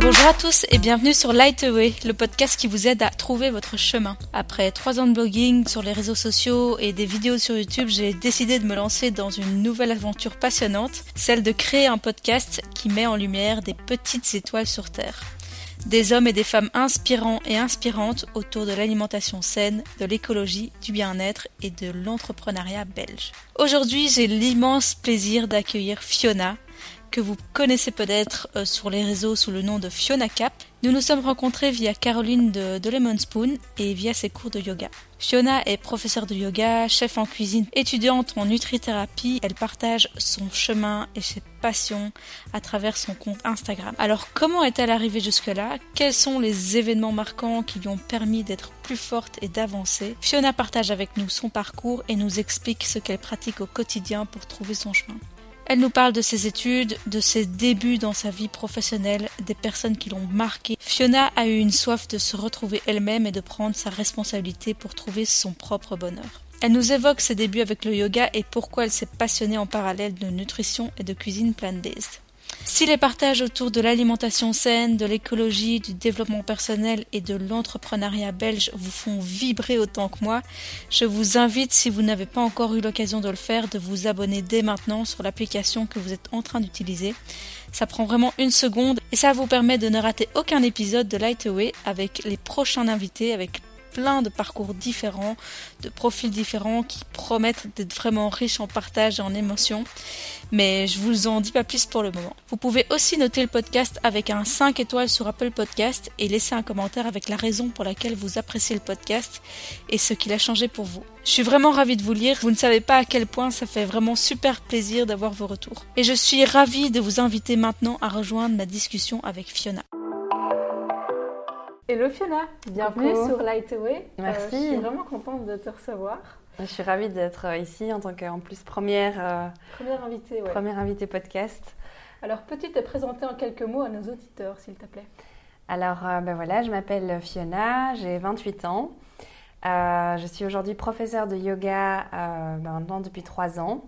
Bonjour à tous et bienvenue sur Lightaway, le podcast qui vous aide à trouver votre chemin. Après trois ans de blogging sur les réseaux sociaux et des vidéos sur YouTube, j'ai décidé de me lancer dans une nouvelle aventure passionnante, celle de créer un podcast qui met en lumière des petites étoiles sur Terre. Des hommes et des femmes inspirants et inspirantes autour de l'alimentation saine, de l'écologie, du bien-être et de l'entrepreneuriat belge. Aujourd'hui, j'ai l'immense plaisir d'accueillir Fiona, que vous connaissez peut-être euh, sur les réseaux sous le nom de Fiona Cap. Nous nous sommes rencontrés via Caroline de, de Lemon Spoon et via ses cours de yoga. Fiona est professeure de yoga, chef en cuisine, étudiante en nutrithérapie. Elle partage son chemin et ses passions à travers son compte Instagram. Alors comment est-elle arrivée jusque-là? Quels sont les événements marquants qui lui ont permis d'être plus forte et d'avancer? Fiona partage avec nous son parcours et nous explique ce qu'elle pratique au quotidien pour trouver son chemin. Elle nous parle de ses études, de ses débuts dans sa vie professionnelle, des personnes qui l'ont marquée. Fiona a eu une soif de se retrouver elle-même et de prendre sa responsabilité pour trouver son propre bonheur. Elle nous évoque ses débuts avec le yoga et pourquoi elle s'est passionnée en parallèle de nutrition et de cuisine plant-based. Si les partages autour de l'alimentation saine, de l'écologie, du développement personnel et de l'entrepreneuriat belge vous font vibrer autant que moi, je vous invite, si vous n'avez pas encore eu l'occasion de le faire, de vous abonner dès maintenant sur l'application que vous êtes en train d'utiliser. Ça prend vraiment une seconde et ça vous permet de ne rater aucun épisode de Lightaway avec les prochains invités, avec plein de parcours différents, de profils différents qui promettent d'être vraiment riches en partage et en émotions. Mais je vous en dis pas plus pour le moment. Vous pouvez aussi noter le podcast avec un 5 étoiles sur Apple Podcast et laisser un commentaire avec la raison pour laquelle vous appréciez le podcast et ce qu'il a changé pour vous. Je suis vraiment ravie de vous lire. Vous ne savez pas à quel point ça fait vraiment super plaisir d'avoir vos retours. Et je suis ravie de vous inviter maintenant à rejoindre ma discussion avec Fiona. Hello Fiona, bienvenue sur Lightaway. Merci. Euh, je suis vraiment contente de te recevoir. Je suis ravie d'être euh, ici en tant qu'en plus première, euh, première invitée. Ouais. Première invitée podcast. Alors peux-tu te présenter en quelques mots à nos auditeurs s'il te plaît? Alors ben voilà, je m'appelle Fiona, j'ai 28 ans. je suis aujourd'hui professeure de yoga ben maintenant depuis 3 ans.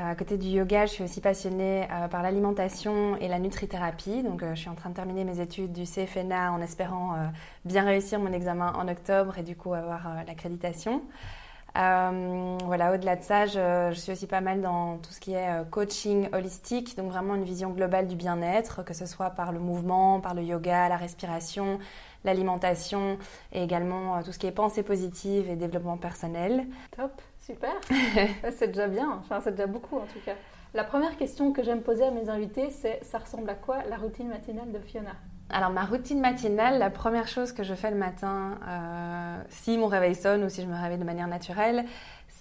À côté du yoga, je suis aussi passionnée euh, par l'alimentation et la nutrithérapie. Donc, euh, je suis en train de terminer mes études du CFNA en espérant euh, bien réussir mon examen en octobre et du coup avoir l'accréditation. voilà, au-delà de ça, je, je, suis aussi pas mal dans tout ce qui est coaching holistique, donc vraiment une vision globale du bien-être, que ce soit par le mouvement, par le yoga, la respiration, l'alimentation et également tout ce qui est pensée positive et développement personnel. Top. Super, c'est déjà bien, enfin c'est déjà beaucoup en tout cas. La première question que j'aime poser à mes invités, c'est ça ressemble à quoi la routine matinale de Fiona? Alors ma routine matinale, la première chose que je fais le matin, euh, si mon réveil sonne ou si je me réveille de manière naturelle,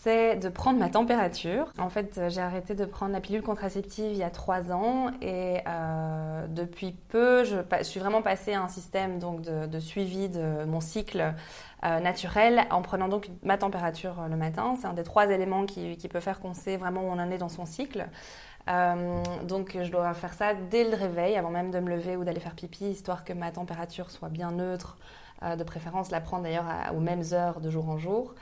c'est de prendre ma température. En fait, j'ai arrêté de prendre la pilule contraceptive il y a trois ans et euh, depuis peu, je, suis vraiment passée à un système donc de, suivi de mon cycle euh, naturel en prenant donc ma température le matin. C'est un des trois éléments qui, peut faire qu'on sait vraiment où on en est dans son cycle. Euh, donc je dois faire ça dès le réveil, avant même de me lever ou d'aller faire pipi, histoire que ma température soit bien neutre. Euh, de préférence, la prendre d'ailleurs aux mêmes heures de jour en jour.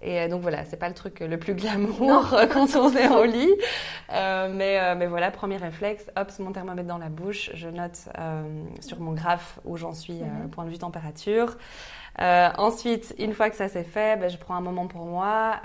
Et euh, donc voilà, c'est pas le truc le plus glamour quand on est au lit. mais, mais voilà, premier réflexe, hop, mon thermomètre dans la bouche, je note sur mon graphe où j'en suis, mhm. point de vue température. ensuite, une fois que ça c'est fait, ben, je prends un moment pour moi.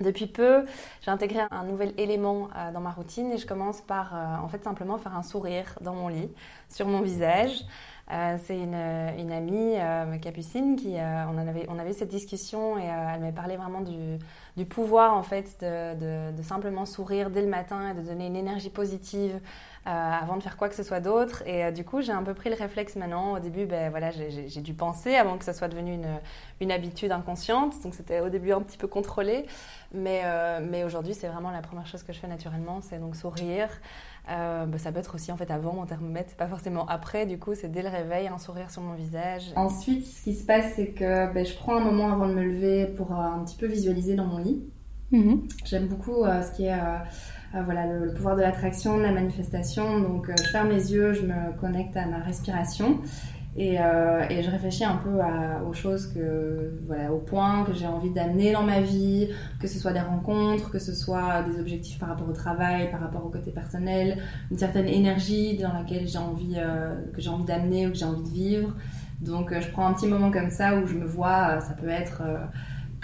Depuis peu, j'ai intégré un nouvel élément euh, dans ma routine et je commence par euh, en fait simplement faire un sourire dans mon lit, sur mon visage. Euh, c'est une, une, amie, Capucine, qui on, en avait, on avait cette discussion et elle m'a parlé vraiment du, pouvoir en fait de, de, simplement sourire dès le matin et de donner une énergie positive avant de faire quoi que ce soit d'autre. Et du coup, j'ai un peu pris le réflexe maintenant. Au début, ben, voilà, j'ai dû penser avant que ça soit devenu une, une habitude inconsciente. Donc c'était au début un petit peu contrôlé. Mais, euh, mais aujourd'hui, c'est vraiment la première chose que je fais naturellement, c'est donc sourire. Euh, bah, ça peut être aussi en fait avant mon thermomètre, pas forcément après. Du coup, c'est dès le réveil, un sourire sur mon visage. Ensuite, ce qui se passe, c'est que bah, je prends un moment avant de me lever pour euh, un petit peu visualiser dans mon lit. Mhm. J'aime beaucoup ce qui est voilà, le, le, pouvoir de l'attraction, de la manifestation. Donc, je ferme les yeux, je me connecte à ma respiration. Et, euh, et, je réfléchis un peu aux choses que, voilà, aux points que j'ai envie d'amener dans ma vie, que ce soit des rencontres, que ce soit des objectifs par rapport au travail, par rapport au côté personnel, une certaine énergie dans laquelle j'ai envie, euh, que j'ai envie d'amener ou que j'ai envie de vivre. Donc, euh, je prends un petit moment comme ça où je me vois, ça peut être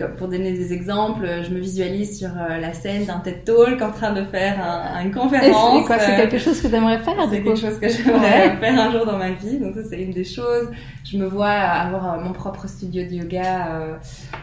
pour donner des exemples, je me visualise sur euh, la scène d'un TED Talk en train de faire une conférence. C'est C'est quelque chose que tu aimerais faire C'est quelque chose que j'aimerais faire un jour dans ma vie. Donc ça, c'est une des choses. Je me vois avoir euh, mon propre studio de yoga euh,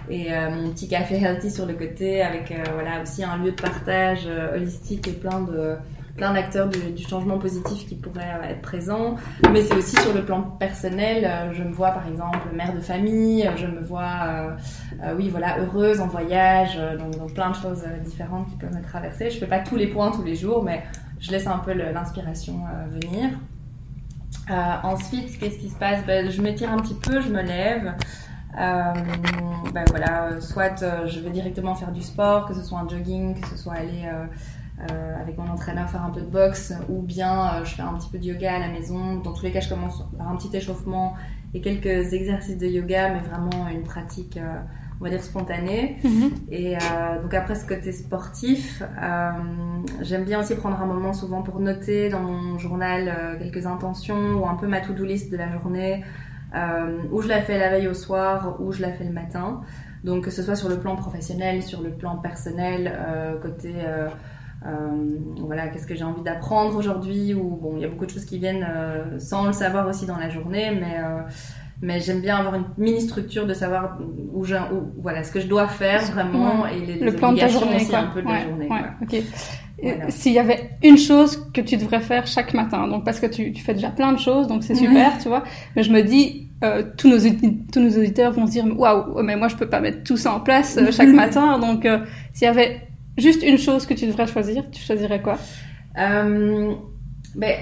et mon petit café healthy sur le côté avec voilà aussi un lieu de partage holistique et plein de plein d'acteurs du, changement positif qui pourraient euh, être présents. Mais c'est aussi sur le plan personnel. Euh, je me vois par exemple mère de famille, je me vois, euh, oui voilà, heureuse en voyage, donc, plein de choses différentes qui peuvent me traverser. Je fais pas tous les points tous les jours, mais je laisse un peu l'inspiration venir. ensuite, qu'est-ce qui se passe? Ben, Je m'étire un petit peu, je me lève. ben voilà, soit je vais directement faire du sport, que ce soit un jogging, que ce soit aller euh, avec mon entraîneur faire un peu de boxe ou bien euh, je fais un petit peu de yoga à la maison. Dans tous les cas, je commence par un petit échauffement et quelques exercices de yoga, mais vraiment une pratique, euh, on va dire, spontanée. Mhm. Et donc après ce côté sportif, j'aime bien aussi prendre un moment souvent pour noter dans mon journal quelques intentions ou un peu ma to-do list de la journée, où je la fais la veille au soir, ou je la fais le matin. Donc que ce soit sur le plan professionnel, sur le plan personnel, côté voilà, qu'est-ce que j'ai envie d'apprendre aujourd'hui ou bon, il y a beaucoup de choses qui viennent euh, sans le savoir aussi dans la journée, mais euh, mais j'aime bien avoir une mini structure de savoir où, où, voilà ce que je dois faire vraiment et les, le plan de ta journée aussi un peu de la journée. S'il y avait une chose que tu devrais faire chaque matin, donc parce que tu, tu fais déjà plein de choses, donc c'est super, tu vois. Mais je me dis, euh, tous nos tous nos auditeurs vont se dire, waouh, mais moi je peux pas mettre tout ça en place chaque matin. Donc s'il y avait juste une chose que tu devrais choisir, tu choisirais quoi? Euh, ben,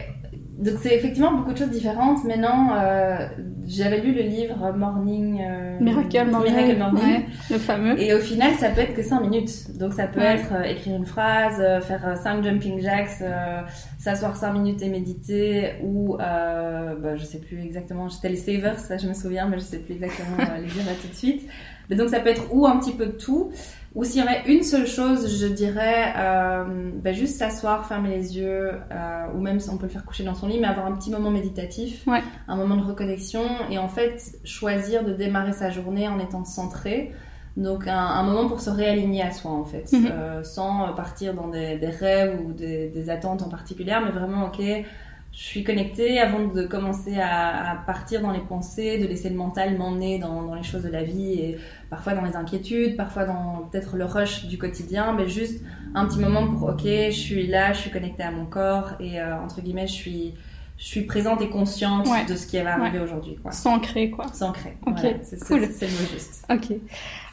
donc c'est effectivement beaucoup de choses différentes. Maintenant, euh, j'avais lu le livre Morning euh, Miracle Morning, le fameux. Et au final, ça peut être que 5 minutes. Donc ça peut être euh, écrire une phrase, euh, faire 5 jumping jacks, s'asseoir 5 minutes et méditer, ou bah, je sais plus exactement. C'était les savers, ça je me souviens, mais je sais plus exactement les dire là tout de suite. Mais donc ça peut être ou un petit peu de tout. Ou s'il y aurait une seule chose, je dirais euh, ben juste s'asseoir, fermer les yeux, euh, ou même si on peut le faire coucher dans son lit, mais avoir un petit moment méditatif, un moment de reconnexion, et en fait choisir de démarrer sa journée en étant centré. Donc un, moment pour se réaligner à soi en fait, mhm. euh, sans partir dans des, des rêves ou des, des, attentes en particulier, mais vraiment ok, je suis connectée avant de commencer à, à, partir dans les pensées, de laisser le mental m'emmener dans, dans, les choses de la vie et parfois dans les inquiétudes, parfois dans peut-être le rush du quotidien, mais juste un petit moment pour ok, je suis là, je suis connectée à mon corps et euh, entre guillemets, je suis je suis présente et consciente de ce qui va arriver aujourd'hui. Sans créer, quoi. Sans créer. Ok, c'est, cool. C'est, le mot juste. Ok.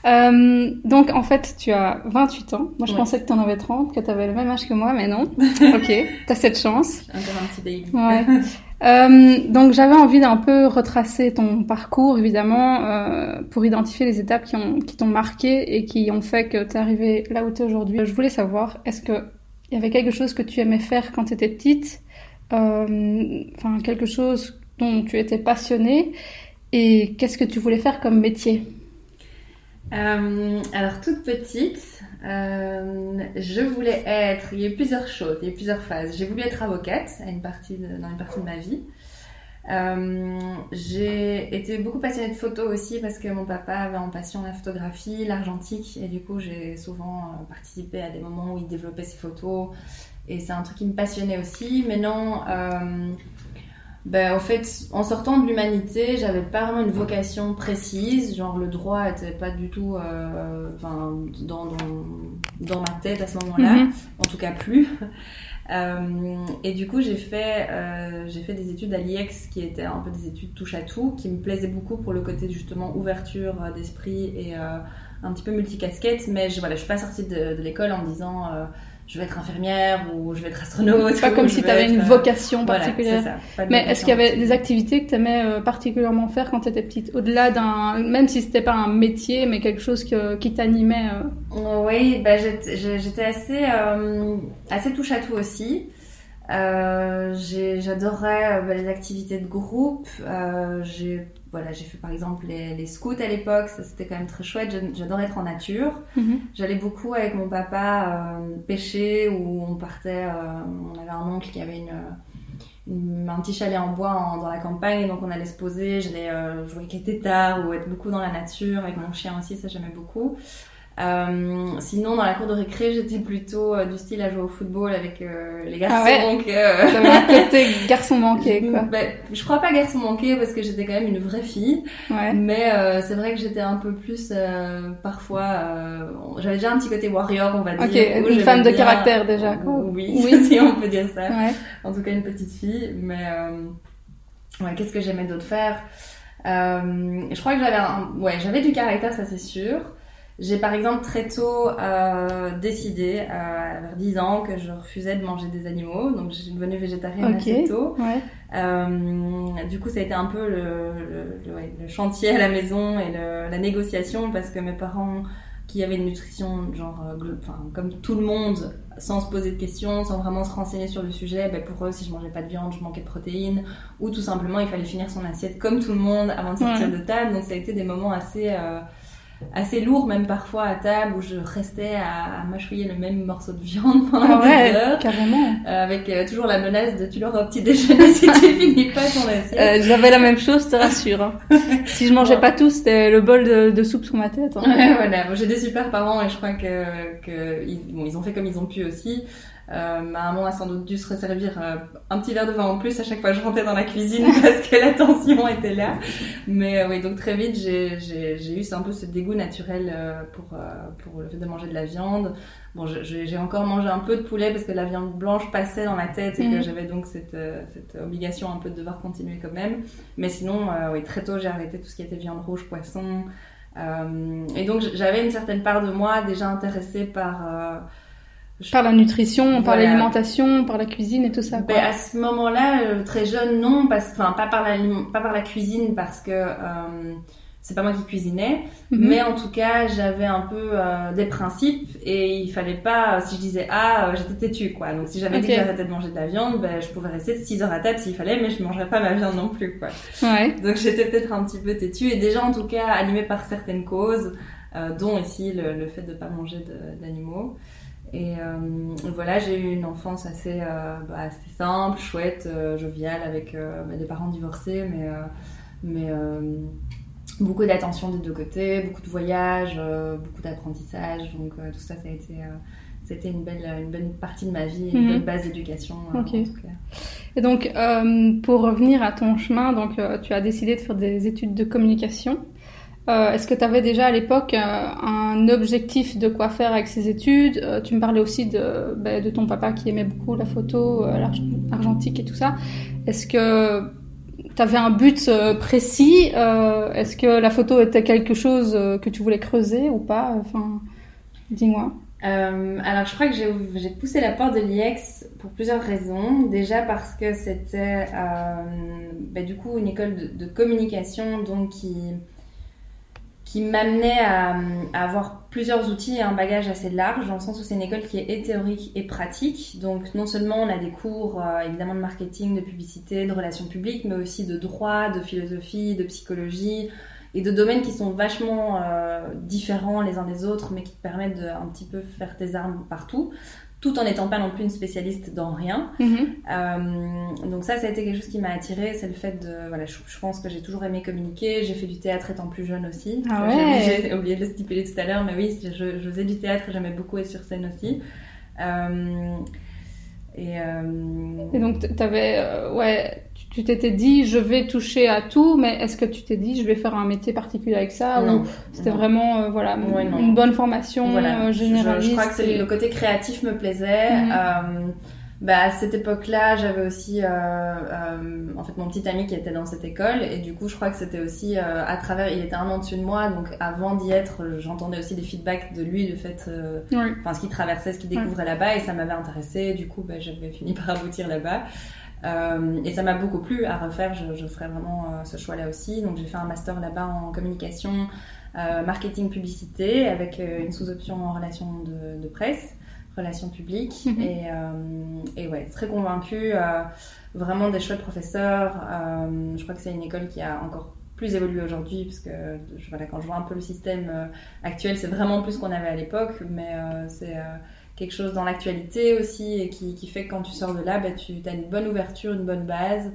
Euh, donc, en fait, tu as 28 ans. Moi, je pensais que tu en avais 30, que tu avais le même âge que moi, mais non. ok, tu as cette chance. Encore un petit baby. Ouais. euh, donc, j'avais envie d'un peu retracer ton parcours, évidemment, euh, pour identifier les étapes qui, ont, qui t'ont marqué et qui ont fait que tu es arrivé là où tu es aujourd'hui. Je voulais savoir, est-ce qu'il y avait quelque chose que tu aimais faire quand tu étais petite? Enfin quelque chose dont tu étais passionnée et qu'est-ce que tu voulais faire comme métier? Euh, alors toute petite, euh, je voulais être. Il y a eu plusieurs choses, il y a eu plusieurs phases. J'ai voulu être avocate à une partie dans une partie de ma vie. j'ai été beaucoup passionnée de photos aussi parce que mon papa avait en passion la photographie, l'argentique et du coup j'ai souvent participé à des moments où il développait ses photos et c'est un truc qui me passionnait aussi. Mais non, euh, ben, en fait, en sortant de l'humanité, j'avais pas vraiment une vocation précise. Genre, le droit était pas du tout euh, dans, dans, dans, ma tête à ce moment-là. Mhm. En tout cas, plus. Euh, et du coup, j'ai fait, euh, j'ai fait des études à l'IEX qui étaient un peu des études touche à tout, qui me plaisaient beaucoup pour le côté justement ouverture d'esprit et un petit peu multicasquette. Mais je, voilà, je suis pas sortie de, de l'école en me disant je vais être infirmière ou je vais être astronaute. Pas comme si tu avais une euh, vocation particulière. Mais est-ce qu'il y avait des activités que tu aimais euh, particulièrement faire quand tu étais petite Au-delà d'un. Même si c'était pas un métier, mais quelque chose qui t'animait euh? Oui, bah, j'étais assez, assez touche à tout aussi. J'adorais bah, les activités de groupe. j'ai voilà, j'ai fait par exemple les, scouts à l'époque, ça c'était quand même très chouette. J'adorais être en nature. Mhm. J'allais beaucoup avec mon papa pêcher ou on partait. on avait un oncle qui avait une un petit chalet en bois dans la campagne, donc on allait se poser, j'allais euh, jouer avec les tétards ou être beaucoup dans la nature, avec mon chien aussi, ça j'aimais beaucoup. Euh, sinon, dans la cour de récré, j'étais plutôt euh, du style à jouer au football avec euh, les garçons. Ah ouais. Donc, euh... un côté garçon manqué, quoi. Ben, je crois pas garçon manqué parce que j'étais quand même une vraie fille. Ouais. Mais c'est vrai que j'étais un peu plus, parfois, j'avais déjà un petit côté warrior, on va dire. Ok, une femme de caractère déjà. Quoi. Oui, oui, si on peut dire ça. Ouais. En tout cas, une petite fille. Mais ouais, qu'est-ce que j'aimais d'autre faire? Je crois que j'avais, un... ouais, j'avais du caractère, ça c'est sûr. J'ai par exemple très tôt euh, décidé, euh, vers 10 ans, que je refusais de manger des animaux. Donc je suis devenue végétarienne assez tôt. Ouais. Euh, du coup, ça a été un peu le, le, le, chantier à la maison et la négociation parce que mes parents, qui avaient une nutrition genre, euh, enfin, comme tout le monde, sans se poser de questions, sans vraiment se renseigner sur le sujet, ben pour eux, si je mangeais pas de viande, je manquais de protéines, ou tout simplement, il fallait finir son assiette comme tout le monde avant de sortir de table. Donc ça a été des moments assez euh, assez lourd même parfois à table où je restais à, mâchouiller le même morceau de viande pendant ah des heures. Carrément. Euh, avec euh, toujours la menace de tu l'auras au petit déjeuner si tu finis pas ton assiette. Euh, J'avais la même chose, te rassure. Hein. si je mangeais pas tout, c'était le bol de, de, soupe sur ma tête. Hein. Ouais, voilà. J'ai des super parents et je crois que, que ils, bon, ils ont fait comme ils ont pu aussi. Euh, ma maman a sans doute dû se resservir euh, un petit verre de vin en plus à chaque fois que je rentrais dans la cuisine parce que la tension était là. Mais euh, oui, donc très vite, j'ai eu un peu ce dégoût naturel pour, pour le fait de manger de la viande. Bon, j'ai encore mangé un peu de poulet parce que la viande blanche passait dans ma tête et que mhm. j'avais donc cette, cette, obligation un peu de devoir continuer quand même. Mais sinon, oui, très tôt, j'ai arrêté tout ce qui était viande rouge, poisson. et donc, j'avais une certaine part de moi déjà intéressée par par la nutrition, par l'alimentation, par la cuisine et tout ça. Ben, à ce moment-là, euh, très jeune, non, parce, enfin pas par la, pas par la cuisine parce que euh, c'est pas moi qui cuisinais, mhm. mais en tout cas j'avais un peu euh, des principes et il fallait pas, si je disais ah, j'étais têtue quoi. Donc si j'avais dit que j'arrêtais de manger de la viande, ben, je pouvais rester 6 heures à table s'il fallait, mais je mangerais pas ma viande non plus quoi. Ouais. Donc j'étais peut-être un petit peu têtue et déjà en tout cas animée par certaines causes, dont ici le, le, fait de pas manger d'animaux. Et euh, voilà, j'ai eu une enfance assez, euh, bah, assez simple, chouette, euh, joviale, avec bah, des parents divorcés, mais, mais beaucoup d'attention des deux côtés, beaucoup de voyages, beaucoup d'apprentissage. Donc tout ça, ça a été c'était une belle, une bonne partie de ma vie, une mhm. bonne base d'éducation. Et donc, pour revenir à ton chemin, donc tu as décidé de faire des études de communication. Euh, est-ce que tu avais déjà à l'époque euh, un objectif de quoi faire avec ces études? Euh, Tu me parlais aussi de, ben, de ton papa qui aimait beaucoup la photo, l'argentique et tout ça. Est-ce que tu avais un but précis? Est-ce que la photo était quelque chose que tu voulais creuser ou pas? Dis-moi. alors, je crois que j'ai poussé la porte de l'IEX pour plusieurs raisons. Déjà parce que c'était ben, du coup une école de, de communication donc qui qui m'amenait à, avoir plusieurs outils et un bagage assez large, dans le sens où c'est une école qui est théorique et pratique. Donc non seulement on a des cours euh, évidemment de marketing, de publicité, de relations publiques, mais aussi de droit, de philosophie, de psychologie et de domaines qui sont vachement euh, différents les uns des autres, mais qui te permettent de un petit peu faire tes armes partout tout en n'étant pas non plus une spécialiste dans rien. Mhm. Euh, donc ça, ça a été quelque chose qui m'a attirée, c'est le fait de, voilà, je, pense que j'ai toujours aimé communiquer, j'ai fait du théâtre étant plus jeune aussi. Ah ouais. J'ai oublié de le stipuler tout à l'heure, mais oui, je, je, faisais du théâtre, j'aimais beaucoup être sur scène aussi. Euh, et, euh... et, donc, tu avais, ouais, tu t'étais dit, je vais toucher à tout, mais est-ce que tu t'es dit, je vais faire un métier particulier avec ça Non. C'était vraiment, euh, voilà, une bonne formation voilà. généraliste. Je, crois que le côté créatif me plaisait. Mhm. Euh, bah, à cette époque-là, j'avais aussi, euh, euh, en fait, mon petit ami qui était dans cette école, et du coup, je crois que c'était aussi euh, à travers. Il était un an dessus de moi, donc avant d'y être, j'entendais aussi des feedbacks de lui, le fait, enfin, ce qu'il traversait, ce qu'il découvrait là-bas, et ça m'avait intéressé. Du coup, bah, j'avais fini par aboutir là-bas. Euh, et ça m'a beaucoup plu à refaire, je, je ferai vraiment euh, ce choix-là aussi. Donc j'ai fait un master là-bas en communication, euh, marketing, publicité, avec une sous-option en relation de, de, presse. relations publiques. Mhm. et, et, ouais, très convaincue. vraiment des chouettes professeurs. je crois que c'est une école qui a encore plus évolué aujourd'hui, parce que voilà, quand je vois un peu le système actuel, c'est vraiment plus qu'on avait à l'époque, mais c'est quelque chose dans l'actualité aussi et qui, qui, fait que quand tu sors de là, bah, tu as une bonne ouverture, une bonne base.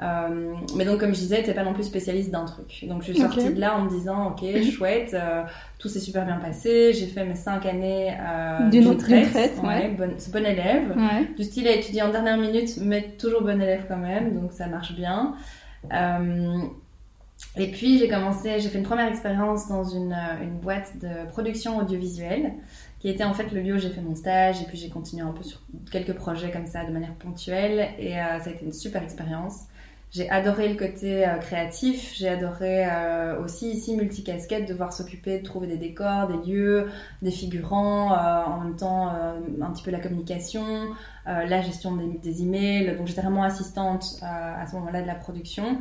Euh, mais donc, comme je disais, tu n'es pas non plus spécialiste d'un truc. Donc, je suis sortie de là en me disant, ok, chouette, euh, tout s'est super bien passé. J'ai fait mes cinq années euh, d'une retraite. Ouais, bon, bon élève. Du style à étudier en dernière minute, mais toujours bon élève quand même. Donc, ça marche bien. Et puis, j'ai commencé, j'ai fait une première expérience dans une, une boîte de production audiovisuelle qui était en fait le lieu où j'ai fait mon stage et puis j'ai continué un peu sur quelques projets comme ça de manière ponctuelle et euh, ça a été une super expérience. J'ai adoré le côté euh, créatif, j'ai adoré euh, aussi ici multicasquette, devoir s'occuper de trouver des décors, des lieux, des figurants, en même temps un petit peu la communication, la gestion des, des emails. Donc j'étais vraiment assistante à ce moment-là de la production.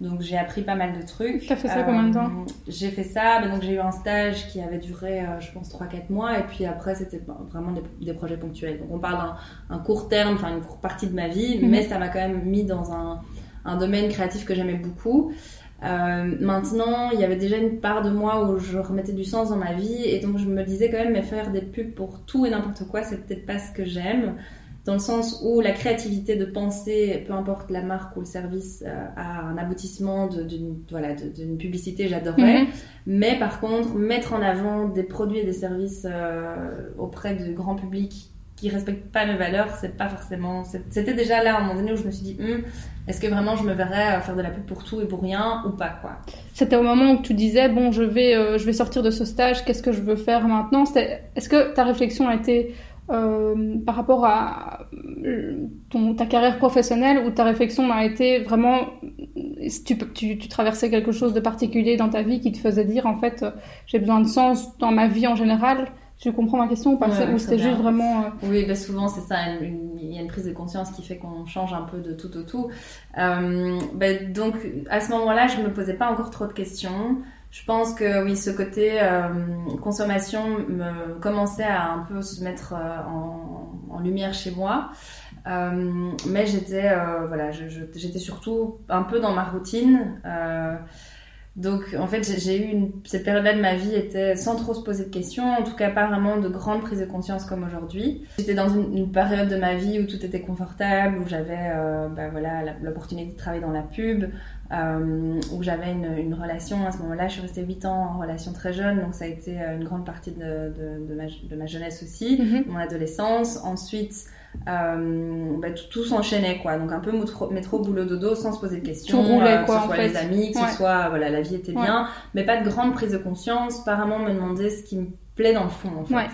Donc j'ai appris pas mal de trucs. Tu as fait ça combien de temps euh, J'ai fait ça, ben, donc j'ai eu un stage qui avait duré, euh, je pense, 3-4 mois, et puis après c'était vraiment des, projets ponctuels. Donc on parle d'un court terme, enfin une courte partie de ma vie, mhm. mais ça m'a quand même mis dans un, un domaine créatif que j'aimais beaucoup. Euh, maintenant, il y avait déjà une part de moi où je remettais du sens dans ma vie, et donc je me disais quand même, mais faire des pubs pour tout et n'importe quoi, c'est peut-être pas ce que j'aime dans le sens où la créativité de penser, peu importe la marque ou le service, euh, a un aboutissement d'une voilà, d'une publicité, j'adorerais. Mhm. Mais par contre, mettre en avant des produits et des services euh, auprès du grand public qui respectent pas mes valeurs, c'est pas forcément. C'était déjà là à un moment donné où je me suis dit, hum, est-ce que vraiment je me verrais faire de la pub pour tout et pour rien ou pas quoi? C'était au moment où tu disais, bon, je vais, euh, je vais sortir de ce stage, qu'est-ce que je veux faire maintenant? Est-ce que ta réflexion a été euh, par rapport à euh, ton, ta carrière professionnelle où ta réflexion a été vraiment tu, tu, tu, traversais quelque chose de particulier dans ta vie qui te faisait dire en fait j'ai besoin de sens dans ma vie en général? Tu comprends ma question ou pas? Ou c'était juste vraiment... Euh, oui, bah souvent c'est ça, il y a une prise de conscience qui fait qu'on change un peu de tout au tout. Euh, bah, donc à ce moment-là, je me posais pas encore trop de questions. Je pense que oui, ce côté euh, consommation me commençait à un peu se mettre euh, en, lumière chez moi. Euh, mais j'étais voilà, j'étais surtout un peu dans ma routine. Donc en fait, j'ai eu cette période-là de ma vie était sans trop se poser de questions, en tout cas pas vraiment de grande prise de conscience comme aujourd'hui. J'étais dans une, une, période de ma vie où tout était confortable, où j'avais bah, voilà l'opportunité de travailler dans la pub, euh, où j'avais une, une, relation. À ce moment-là, je suis restée 8 ans en relation très jeune, donc ça a été euh, une grande partie de, de, de, ma, de ma, jeunesse aussi, mm-hmm. mon adolescence. Ensuite, euh, bah, tout, tout s'enchaînait quoi donc un peu métro, boulot dodo sans se poser de questions roulait, euh, quoi, que ce soit les amis que ce soit voilà la vie était bien mais pas de grande prise de conscience apparemment me demander ce qui me plaît dans le fond en fait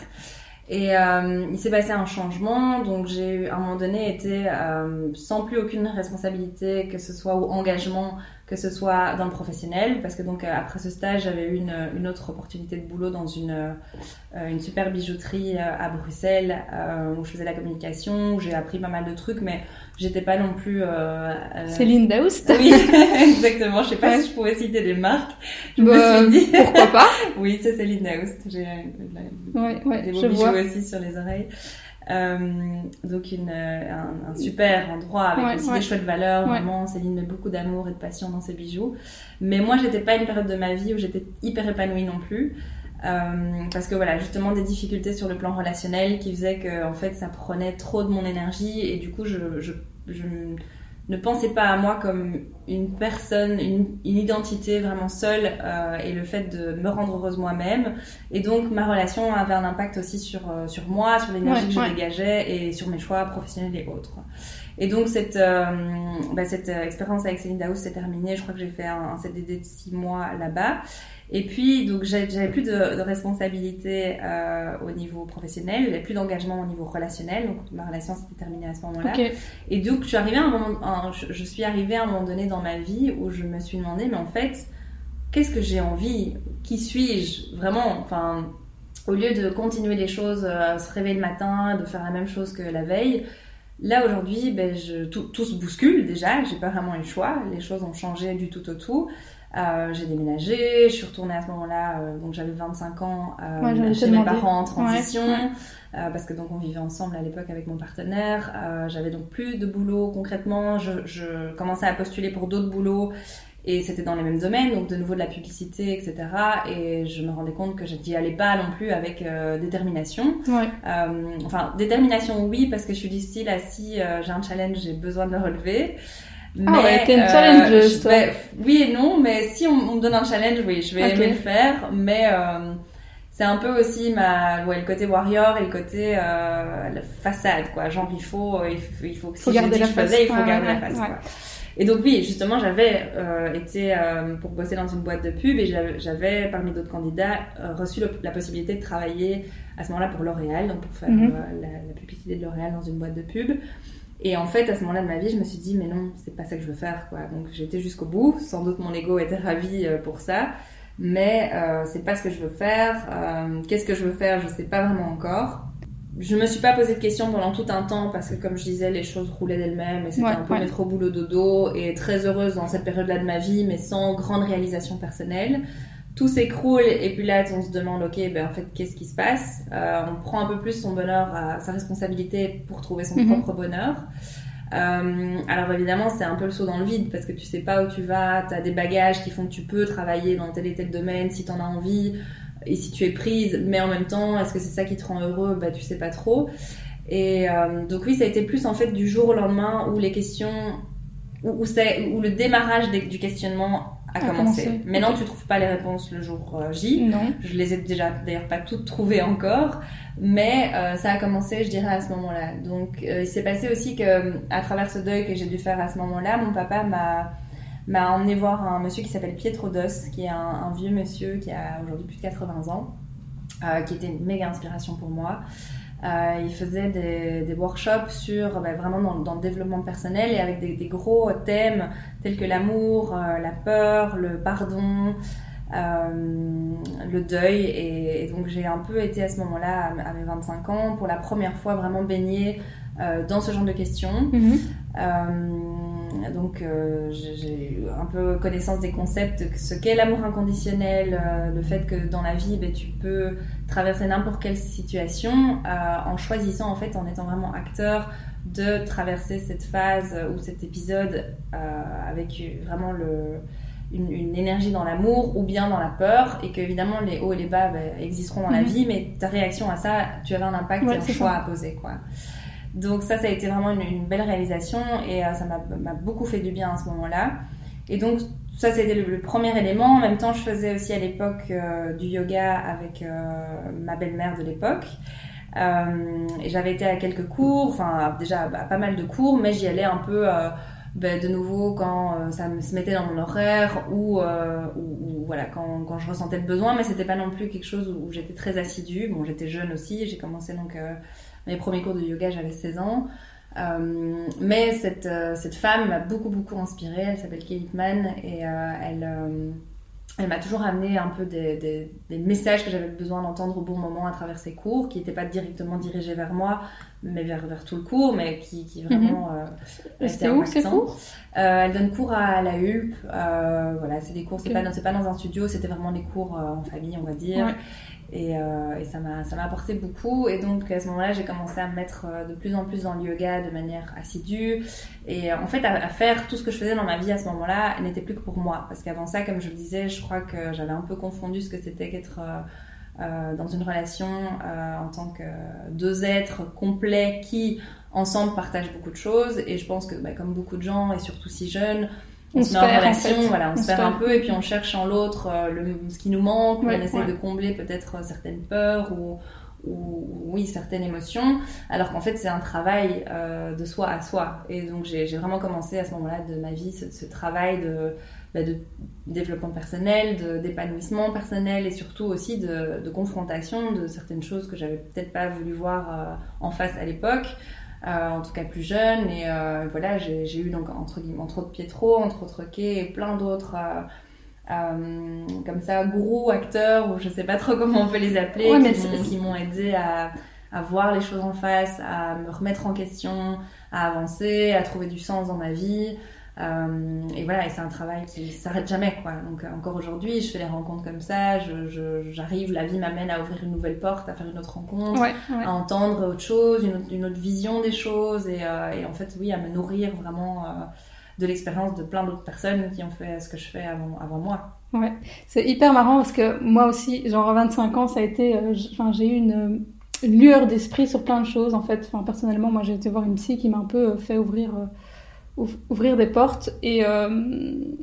et euh, il s'est passé un changement, donc j'ai à un moment donné été euh, sans plus aucune responsabilité, que ce soit ou engagement, que ce soit dans le professionnel, parce que donc euh, après ce stage, j'avais eu une, une, autre opportunité de boulot dans une, euh, une super bijouterie à Bruxelles, où je faisais la communication, où j'ai appris pas mal de trucs, mais j'étais pas non plus... Céline Daoust. Oui, exactement, je sais pas si je pourrais citer des marques. Je me bah, suis dit... Pourquoi pas. Oui, c'est Céline Daoust, j'ai ouais, ouais, des beaux bijoux aussi sur les oreilles. Euh, donc une, un, un, super endroit avec aussi des chouettes valeurs. Vraiment, Céline met beaucoup d'amour et de passion dans ses bijoux. Mais moi, j'étais pas une période de ma vie où j'étais hyper épanouie non plus. Euh, parce que voilà, justement des difficultés sur le plan relationnel qui faisaient que en fait ça prenait trop de mon énergie et du coup je, je, je ne pensez pas à moi comme une personne, une, identité vraiment seule euh, et le fait de me rendre heureuse moi-même. Et donc ma relation avait un impact aussi sur, euh, sur moi, sur l'énergie que je dégageais et sur mes choix professionnels et autres. Et donc cette, euh, bah, cette expérience avec Céline Daous s'est terminée. Je crois que j'ai fait un, un CDD de six mois là-bas. Et puis, donc, j'avais plus de, de responsabilité euh, au niveau professionnel, j'avais plus d'engagement au niveau relationnel, donc ma relation s'était terminée à ce moment-là. Et donc, je suis arrivée à un moment, je, suis arrivée à un moment donné dans ma vie où je me suis demandé, mais en fait, qu'est-ce que j'ai envie? Qui suis-je? Vraiment, enfin, au lieu de continuer les choses, euh, se réveiller le matin, de faire la même chose que la veille, Là aujourd'hui, ben, je, tout, tout, se bouscule déjà, j'ai pas vraiment eu le choix, les choses ont changé du tout au tout. Euh, j'ai déménagé, je suis retournée à ce moment-là, euh, donc j'avais 25 ans, euh, chez mes parents en transition, euh, parce que donc on vivait ensemble à l'époque avec mon partenaire. j'avais donc plus de boulot concrètement, je, je commençais à postuler pour d'autres boulots et c'était dans les mêmes domaines, donc de nouveau de la publicité, etc. Et je me rendais compte que je n'y allais pas non plus avec détermination. Ouais. enfin, détermination oui, parce que je suis du style à si j'ai un challenge, j'ai besoin de le relever. Mais, ah ouais, t'es une challengeuse, toi. oui et non, mais si on, on, me donne un challenge, oui, je vais aimer le faire. Mais euh, c'est un peu aussi ma, ouais, le côté warrior et le côté euh, la façade, quoi. Genre, il faut, il faut, il faut que si j'ai dit que je faisais, il faut garder la face, quoi. Et donc oui, justement, j'avais euh, été euh, pour bosser dans une boîte de pub et j'avais, parmi d'autres candidats, euh, reçu la possibilité de travailler à ce moment-là pour L'Oréal, donc pour faire la, la, publicité de L'Oréal dans une boîte de pub. Et en fait, à ce moment-là de ma vie, je me suis dit, mais non, c'est pas ça que je veux faire, quoi. Donc j'étais jusqu'au bout. Sans doute mon ego était ravi euh, pour ça, mais euh, c'est pas ce que je veux faire. Euh, Qu'est-ce que je veux faire? Je sais pas vraiment encore. Je me suis pas posé de questions pendant tout un temps parce que, comme je disais, les choses roulaient d'elles-mêmes et c'était un peu ouais. mettre au boulot dodo et très heureuse dans cette période-là de ma vie, mais sans grande réalisation personnelle tout s'écroule et puis là on se demande ok ben en fait qu'est-ce qui se passe? Euh, on prend un peu plus son bonheur à sa responsabilité pour trouver son mhm. propre bonheur. Euh, alors évidemment c'est un peu le saut dans le vide parce que tu sais pas où tu vas tu as des bagages qui font que tu peux travailler dans tel et tel domaine si tu en as envie et si tu es prise mais en même temps est-ce que c'est ça qui te rend heureux? Bah tu sais pas trop. Et euh, donc oui ça a été plus en fait du jour au lendemain où les questions où, où, où le démarrage du questionnement à, commencer. Maintenant, tu trouves pas les réponses le jour euh, J. Non. Je les ai déjà d'ailleurs pas toutes trouvées encore, mais euh, ça a commencé, je dirais, à ce moment-là. Donc, euh, il s'est passé aussi que, à travers ce deuil que j'ai dû faire à ce moment-là, mon papa m'a m'a emmené voir un monsieur qui s'appelle Pietro Dos, qui est un, un vieux monsieur qui a aujourd'hui plus de 80 ans, qui était une méga inspiration pour moi. Euh, il faisait des, des workshops sur ben, vraiment dans, dans, le développement personnel et avec des, des gros thèmes tels que l'amour, euh, la peur, le pardon, euh, le deuil. Et, et donc j'ai un peu été à ce moment-là, à, mes 25 ans, pour la première fois vraiment baignée dans ce genre de questions. Mm -hmm. Donc j'ai eu un peu connaissance des concepts, ce qu'est l'amour inconditionnel, le fait que dans la vie, ben, tu peux traverser n'importe quelle situation euh, en choisissant en fait en étant vraiment acteur de traverser cette phase ou cet épisode euh, avec vraiment le, une, une énergie dans l'amour ou bien dans la peur et qu'évidemment les hauts et les bas bah, existeront dans mm -hmm. la Mhm. vie mais ta réaction à ça tu avais un impact Ouais, et un choix ça. à poser quoi donc ça ça a été vraiment une, une belle réalisation et euh, ça m'a beaucoup fait du bien à ce moment là et donc ça c'était le, premier élément. En même temps, je faisais aussi à l'époque euh, du yoga avec euh, ma belle-mère de l'époque. Euh, et j'avais été à quelques cours, enfin déjà bah, pas mal de cours, mais j'y allais un peu bah, de nouveau quand ça me se mettait dans mon horaire ou, ou, ou voilà quand, quand, je ressentais le besoin, mais c'était pas non plus quelque chose où, où j'étais très assidue. Bon, j'étais jeune aussi, j'ai commencé donc mes premiers cours de yoga, j'avais 16 ans. Euh, mais cette, euh, cette femme m'a beaucoup beaucoup inspirée. Elle s'appelle Kelly Mann et euh, elle, elle m'a toujours amené un peu des, des, des messages que j'avais besoin d'entendre au bon moment à travers ses cours, qui n'étaient pas directement dirigés vers moi, mais vers, vers tout le cours, mais qui, qui vraiment mm -hmm. C'était où ces cours? Elle donne cours à la Hulp. voilà, c'est des cours, c'est okay. pas, pas dans un studio, c'était vraiment des cours en famille, on va dire. Ouais. Et, euh, et ça m'a apporté beaucoup. Et donc à ce moment-là j'ai commencé à me mettre de plus en plus dans le yoga de manière assidue. Et en fait à, à faire tout ce que je faisais dans ma vie à ce moment-là n'était plus que pour moi. Parce qu'avant ça comme je le disais je crois que j'avais un peu confondu ce que c'était qu'être euh, dans une relation euh, en tant que deux êtres complets qui ensemble partagent beaucoup de choses. Et je pense que bah, comme beaucoup de gens et surtout si jeunes on, on se relation, en fait. voilà, on, on se perd un peu et puis on cherche en l'autre euh, ce qui nous manque, ouais, on essaie ouais. de combler peut-être certaines peurs ou, ou, oui certaines émotions, alors qu'en fait c'est un travail euh, de soi à soi. Et donc j'ai vraiment commencé à ce moment-là de ma vie ce, ce travail de, bah, de, développement personnel, d'épanouissement personnel et surtout aussi de, de, confrontation de certaines choses que j'avais peut-être pas voulu voir euh, en face à l'époque. Euh, en tout cas plus jeune. Et euh, voilà, j'ai eu donc entre, entre autres Pietro, entre autres Kay et plein d'autres euh, comme ça, gourous, acteurs, ou je sais pas trop comment on peut les appeler, ouais, qui m'ont aidé à, à, voir les choses en face, à me remettre en question, à avancer, à trouver du sens dans ma vie. Euh, et voilà, et c'est un travail qui s'arrête jamais, quoi. Donc euh, encore aujourd'hui, je fais des rencontres comme ça, j'arrive, la vie m'amène à ouvrir une nouvelle porte, à faire une autre rencontre, à entendre autre chose, une autre, vision des choses, et, et, en fait, oui, à me nourrir vraiment de l'expérience de plein d'autres personnes qui ont fait ce que je fais avant, avant moi. Ouais, c'est hyper marrant parce que moi aussi, genre à 25 ans, ça a été, enfin, j'ai eu une lueur d'esprit sur plein de choses en fait. Enfin, personnellement, moi j'ai été voir une psy qui m'a un peu euh, fait ouvrir, euh, ouvrir des portes euh,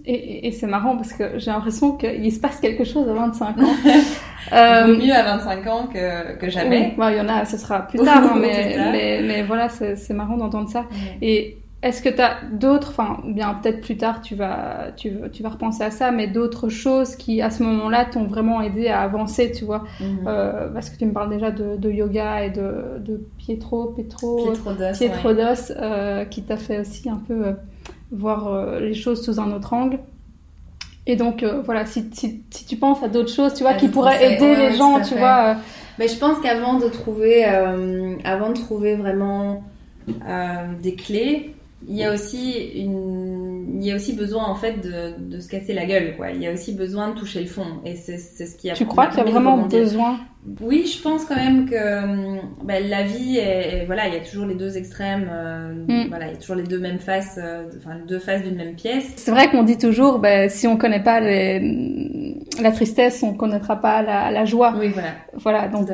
et, et, c'est marrant parce que j'ai l'impression qu'il se passe quelque chose à 25 ans. euh, mieux à 25 ans que, que jamais. il y en a, ce sera plus tard, hein, mais, mais, mais, voilà, c'est marrant d'entendre ça. Et est-ce que tu as d'autres, enfin, bien peut-être plus tard tu vas, tu, tu, vas repenser à ça, mais d'autres choses qui à ce moment-là t'ont vraiment aidé à avancer, tu vois? Mhm. euh, Parce que tu me parles déjà de, yoga et de, de Pietro, Pietro, Pietrodos, euh, qui t'a fait aussi un peu euh, voir les choses sous un autre angle. Et donc voilà, si, si, si, tu penses à d'autres choses, tu vois, qui pourraient aider les gens, tu vois. Mais je pense qu'avant de trouver, avant de trouver vraiment des clés, il y a aussi une, il y a aussi besoin en fait de, de, se casser la gueule, quoi. Il y a aussi besoin de toucher le fond, et c'est ce qui a. Tu crois qu'il y a vraiment besoin? Oui, je pense quand même que ben, la vie, est, voilà, il y a toujours les deux extrêmes, euh, mm. voilà, il y a toujours les deux mêmes faces, euh, enfin les deux faces d'une même pièce. C'est vrai qu'on dit toujours, ben, si on connaît pas les, la tristesse, on connaîtra pas la, la joie. Oui, voilà. Voilà, donc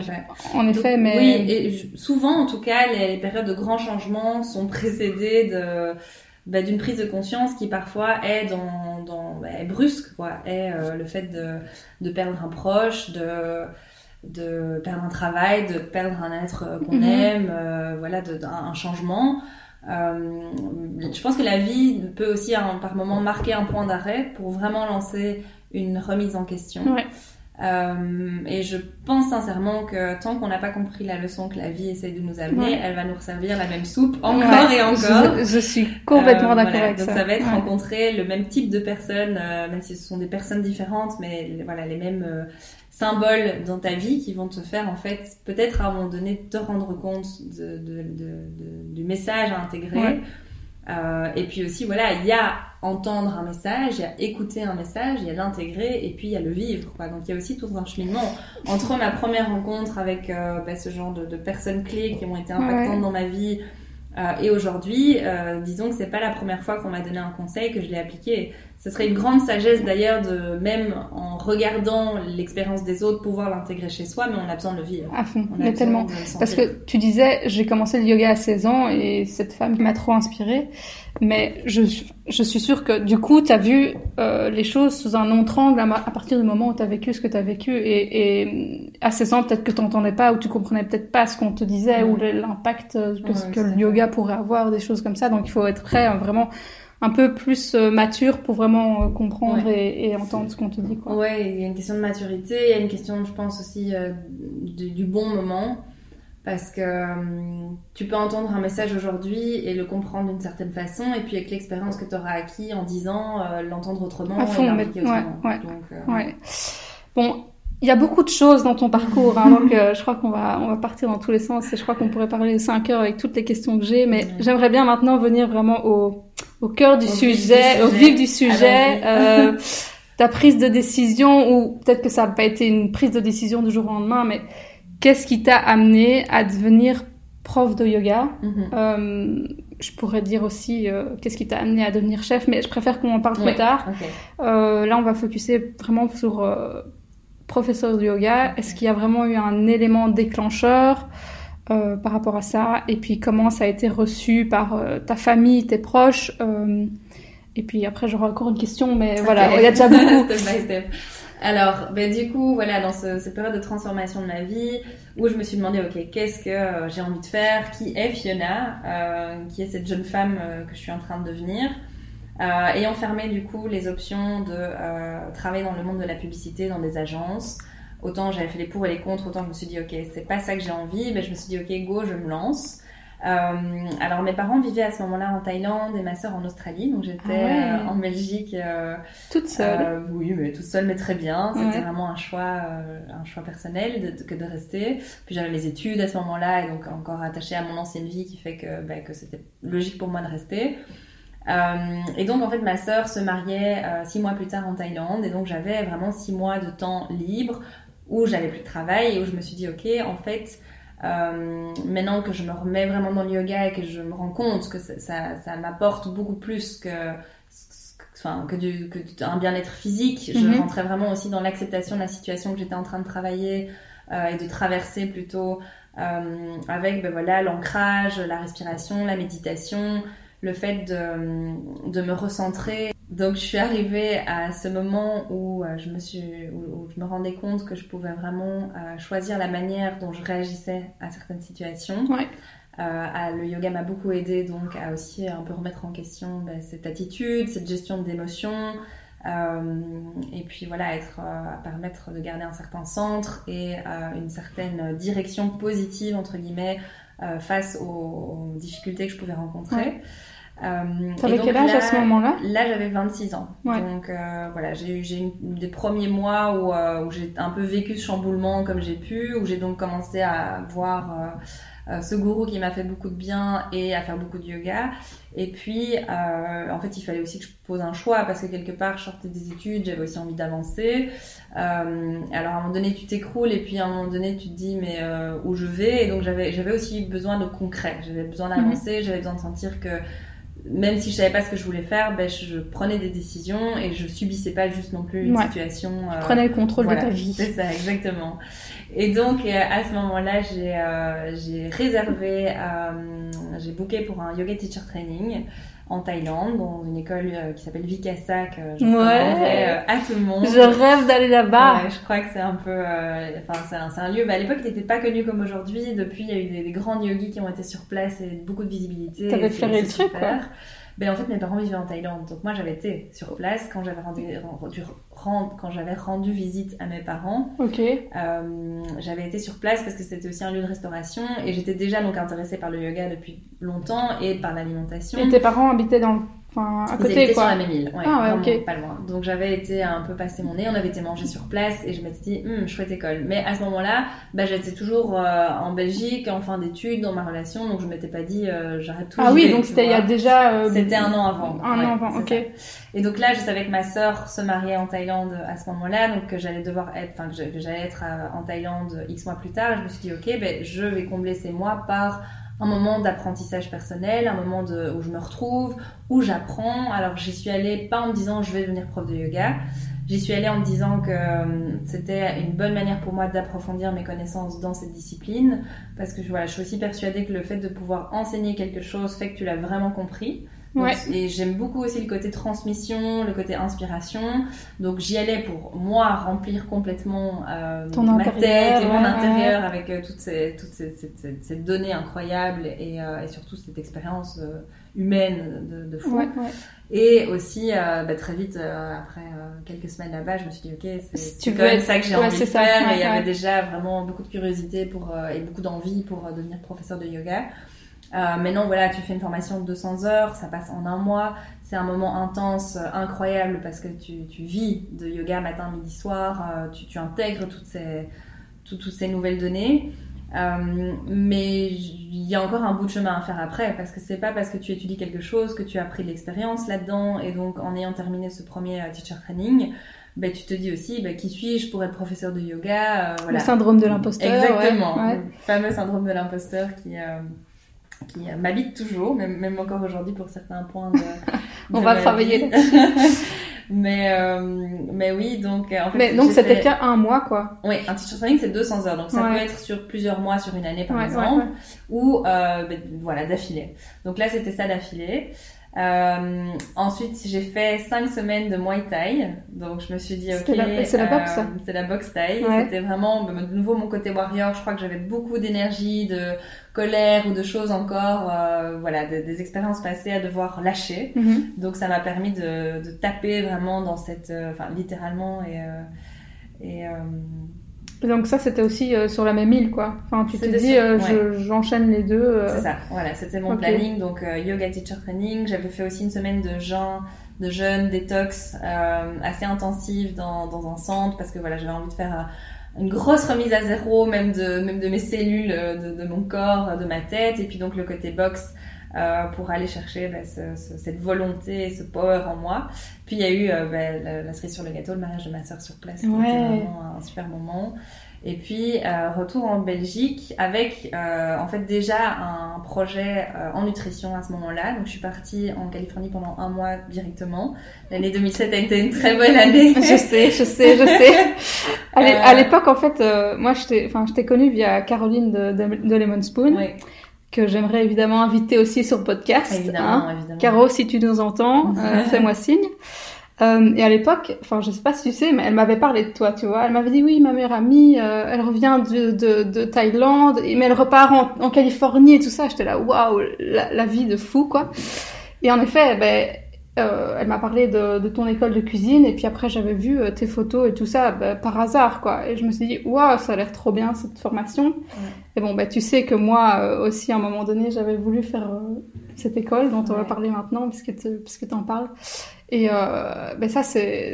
en effet, mais oui, et souvent en tout cas, les, périodes de grands changements sont précédées de bah, d'une prise de conscience qui parfois est dans, dans est brusque quoi est euh, le fait de, de perdre un proche de de perdre un travail de perdre un être euh, qu'on mhm. aime euh, voilà de, un, changement je pense que la vie peut aussi par moment marquer un point d'arrêt pour vraiment lancer une remise en question ouais. Euh, et je pense sincèrement que tant qu'on n'a pas compris la leçon que la vie essaie de nous amener, elle va nous resservir la même soupe encore et encore. Je, suis complètement euh, d'accord avec Donc ça. va être rencontrer le même type de personnes, euh, même si ce sont des personnes différentes, mais voilà les mêmes euh, symboles dans ta vie qui vont te faire en fait peut-être à un moment donné te rendre compte de, de, de, du message à intégrer. Euh, et puis aussi, voilà, il y a entendre un message, il y a écouter un message, il y a l'intégrer et puis il y a le vivre. Quoi. Donc il y a aussi tout un cheminement entre ma première rencontre avec euh, bah, ce genre de, personnes clés qui ont été impactantes dans ma vie euh, et aujourd'hui, disons que c'est pas la première fois qu'on m'a donné un conseil que je l'ai appliqué. Ce serait une grande sagesse d'ailleurs de même en regardant l'expérience des autres pouvoir l'intégrer chez soi, mais on a besoin de le vivre. À fond, mais tellement. Parce que tu disais, j'ai commencé le yoga à 16 ans et cette femme m'a trop inspirée. Mais je, je suis sûre que du coup, tu as vu euh, les choses sous un autre angle à, partir du moment où tu as vécu ce que tu as vécu. Et, et à 16 ans, peut-être que tu n'entendais pas ou tu comprenais peut-être pas ce qu'on te disait ou l'impact que, que le yoga pourrait avoir, des choses comme ça. Donc il faut être prêt vraiment un peu plus euh, mature pour vraiment euh, comprendre et, entendre ce qu'on te dit. Quoi. Ouais, il y a une question de maturité, il y a une question, je pense aussi, euh, du, bon moment. Parce que tu peux entendre un message aujourd'hui et le comprendre d'une certaine façon, et puis avec l'expérience que tu auras acquis en 10 ans, l'entendre autrement et l'impliquer autrement. Ouais, ouais. Bon, il y a beaucoup de choses dans ton parcours, hein, donc euh, je crois qu'on va on va partir dans tous les sens et je crois qu'on pourrait parler 5 heures avec toutes les questions que j'ai, mais j'aimerais bien maintenant venir vraiment au, au cœur du, sujet, au vif du sujet, euh, ta prise de décision ou peut-être que ça n'a pas été une prise de décision du jour au lendemain, mais qu'est-ce qui t'a amené à devenir prof de yoga? Mm-hmm. euh, je pourrais dire aussi euh, qu'est-ce qui t'a amené à devenir chef, mais je préfère qu'on en parle plus tard. Euh, là, on va focuser vraiment sur professeur de yoga, est-ce qu'il y a vraiment eu un élément déclencheur? Euh, par rapport à ça Et puis comment ça a été reçu par euh, ta famille, tes proches euh, Et puis après j'aurai encore une question, mais voilà, il y a déjà beaucoup. Alors, ben, du coup, voilà, dans ce, cette période de transformation de ma vie, où je me suis demandé, ok, qu'est-ce que j'ai envie de faire? Qui est Fiona? Qui est cette jeune femme que je suis en train de devenir? Ayant fermé du coup les options de travailler dans le monde de la publicité dans des agences, autant j'avais fait les pour et les contre, autant je me suis dit ok c'est pas ça que j'ai envie, mais je me suis dit ok go je me lance. Euh, alors mes parents vivaient à ce moment-là en Thaïlande et ma sœur en Australie, donc j'étais ah euh, en Belgique. Euh, toute seule. oui, mais toute seule, mais très bien. C'était vraiment un choix, un choix personnel de, que de rester. Puis j'avais mes études à ce moment-là et donc encore attachée à mon ancienne vie qui fait que, bah, que c'était logique pour moi de rester. et donc en fait ma sœur se mariait six mois plus tard en Thaïlande et donc j'avais vraiment six mois de temps libre où j'avais plus de travail et où je me suis dit ok en fait maintenant que je me remets vraiment dans le yoga et que je me rends compte que ça, ça, m'apporte beaucoup plus que enfin que du que un bien-être physique je mhm. rentrais vraiment aussi dans l'acceptation de la situation que j'étais en train de travailler et de traverser plutôt euh, avec ben voilà l'ancrage, la respiration, la méditation, le fait de, de, me recentrer. Donc je suis arrivée à ce moment où euh, je me suis, où, je me rendais compte que je pouvais vraiment euh, choisir la manière dont je réagissais à certaines situations. Ouais. Euh, le yoga m'a beaucoup aidé donc à aussi un peu remettre en question ben, cette attitude, cette gestion d'émotions, euh, et puis voilà, être, euh, permettre de garder un certain centre et une certaine direction positive, entre guillemets, face aux, difficultés que je pouvais rencontrer. Euh, T'avais quel âge à ce moment-là Là, j'avais 26 ans. Donc voilà, j'ai eu des premiers mois où, où j'ai un peu vécu ce chamboulement comme j'ai pu, où j'ai donc commencé à voir euh, ce gourou qui m'a fait beaucoup de bien et à faire beaucoup de yoga. Et puis, euh, en fait, il fallait aussi que je pose un choix parce que quelque part, je sortais des études, j'avais aussi envie d'avancer. Euh, alors, à un moment donné, tu t'écroules et puis à un moment donné, tu te dis, mais euh, où je vais? Et donc, j'avais, aussi besoin de concret. J'avais besoin d'avancer, mhm. j'avais besoin de sentir que même si je savais pas ce que je voulais faire, ben, je prenais des décisions et je subissais pas juste non plus une situation. Euh, prenais le contrôle de ta vie. C'est ça, exactement. Et donc euh, à ce moment-là, j'ai euh, réservé, euh, j'ai booké pour un yoga teacher training en Thaïlande, dans une école euh, qui s'appelle Vikasa, que je ouais. Euh, à tout le monde. Je rêve d'aller là-bas. Ouais, je crois que c'est un peu, euh, enfin c'est un, un, lieu. Bah, à l'époque, il n'était pas connu comme aujourd'hui. Depuis, il y a eu des, grands yogis qui ont été sur place et beaucoup de visibilité. T'avais flairé le truc, quoi. Ben, en fait, mes parents vivaient en Thaïlande, donc moi j'avais été sur place quand j'avais rendu, rendre, quand j'avais rendu visite à mes parents. Ok. Euh, j'avais été sur place parce que c'était aussi un lieu de restauration et j'étais déjà donc intéressée par le yoga depuis longtemps et par l'alimentation. Et tes parents habitaient dans Enfin, à côté, quoi. sur la même île, ouais, ah, ouais, pas loin. Donc j'avais été un peu passer mon nez, on avait été manger sur place et je m'étais dit, hum, chouette école. Mais à ce moment-là, bah, j'étais toujours euh, en Belgique, en fin d'études, dans ma relation, donc je m'étais pas dit, euh, j'arrête tout. Ah oui, donc c'était il y a déjà. Euh, c'était un an avant. Un an avant, ok. Et donc là, je savais que ma sœur se mariait en Thaïlande à ce moment-là, donc que j'allais devoir être, enfin que j'allais être en Thaïlande X mois plus tard. Je me suis dit, ok, ben je vais combler ces mois par un moment d'apprentissage personnel, un moment où je me retrouve, où j'apprends. Alors j'y suis allée pas en me disant je vais devenir prof de yoga, j'y suis allée en me disant que euh, c'était une bonne manière pour moi d'approfondir mes connaissances dans cette discipline, parce que voilà, je suis aussi persuadée que le fait de pouvoir enseigner quelque chose fait que tu l'as vraiment compris. Et j'aime beaucoup aussi le côté transmission, le côté inspiration. Donc j'y allais pour moi remplir complètement euh, ma tête et mon intérieur avec euh, toutes, ces, toutes ces, ces, données incroyables et, euh, et surtout cette expérience euh, humaine de, de fou. Et aussi, bah, très vite, après quelques semaines là-bas, je me suis dit, ok, c'est quand même ça que j'ai envie de faire. et il y avait déjà vraiment beaucoup de curiosité pour, et beaucoup d'envie pour devenir professeur de yoga. Euh, mais non, voilà, tu fais une formation de 200 heures, ça passe en un mois. C'est un moment intense, euh, incroyable, parce que tu, tu, vis de yoga matin, midi, soir. Euh, tu, tu, intègres toutes ces, toutes ces nouvelles données. Euh, mais il y a encore un bout de chemin à faire après, parce que c'est pas parce que tu étudies quelque chose que tu as pris de l'expérience là-dedans. Et donc, en ayant terminé ce premier teacher training, ben, tu te dis aussi, ben, qui suis-je pour être professeur de yoga voilà. Le syndrome de l'imposteur. Exactement. Le fameux syndrome de l'imposteur qui qui m'habite toujours, même, même encore aujourd'hui pour certains points de. On va travailler mais, euh, mais oui, donc en fait. Mais donc c'était qu'un un mois quoi. Oui, un teacher training c'est 200 heures, donc ça peut être sur plusieurs mois, sur une année par exemple, ou euh, ben, voilà d'affilée. Donc là c'était ça d'affilée. Euh, ensuite, j'ai fait cinq semaines de Muay Thai. Donc, je me suis dit, ok, c'est la, boxe. Euh, c'est la boxe Thai. C'était vraiment, bah, de nouveau, mon côté warrior. Je crois que j'avais beaucoup d'énergie, de colère ou de choses encore, euh, voilà, des expériences passées à devoir lâcher. Mhm. Donc, ça m'a permis de, de, taper vraiment dans cette, euh, enfin, littéralement et, euh, et donc ça, c'était aussi euh, sur la même île, quoi. Enfin, tu t'es dit, euh, j'enchaîne les deux. Euh. C'est ça, voilà, c'était mon planning. Donc yoga teacher training. J'avais fait aussi une semaine de jeûne, de jeûne détox assez intensive dans, dans un centre parce que voilà, j'avais envie de faire une grosse remise à zéro, même de même de mes cellules, de, de mon corps, de ma tête. Et puis donc le côté boxe pour aller chercher bah, cette volonté, ce power en moi. Puis il y a eu bah, la, cerise sur le gâteau, le mariage de ma soeur sur place, qui était vraiment un super moment. Et puis euh, retour en Belgique avec euh, en fait déjà un projet euh, en nutrition à ce moment-là. Donc je suis partie en Californie pendant un mois directement. L'année 2007 a été une très bonne année. je sais, je sais, je sais. À l'époque en fait, moi je t'ai, connue via Caroline de, de, Lemon Spoon. Oui. Que j'aimerais évidemment inviter aussi sur le podcast. Évidemment, hein. évidemment. Caro, si tu nous entends, fais-moi signe. Euh, et à l'époque, enfin je sais pas si tu sais, mais elle m'avait parlé de toi, tu vois. Elle m'avait dit oui, ma meilleure amie, euh, elle revient de, de, de, Thaïlande, mais elle repart en, en Californie et tout ça. J'étais là, waouh, la, la, vie de fou, quoi. Et en effet, ben, euh, elle m'a parlé de, de, ton école de cuisine et puis après j'avais vu euh, tes photos et tout ça ben, par hasard, quoi. Et je me suis dit, waouh, ça a l'air trop bien cette formation. Et bon, ben tu sais que moi euh, aussi à un moment donné, j'avais voulu faire cette école dont on va parler maintenant puisque tu puisque en parles. Et ben ça, c'est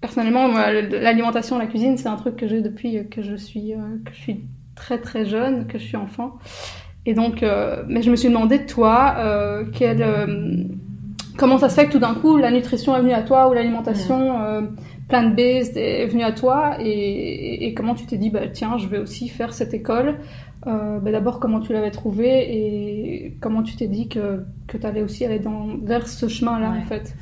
personnellement l'alimentation, la cuisine, c'est un truc que j'ai depuis que je suis que je suis très très jeune, que je suis enfant. Et donc, mais je me suis demandé toi, quel, euh, comment ça se fait que tout d'un coup la nutrition est venue à toi ou l'alimentation mmh. plant-based est venue à toi et, et comment tu t'es dit bah tiens, je vais aussi faire cette école. Euh, bah d'abord comment tu l'avais trouvé et comment tu t'es dit que, que tu allais aussi aller dans, vers ce chemin-là en fait?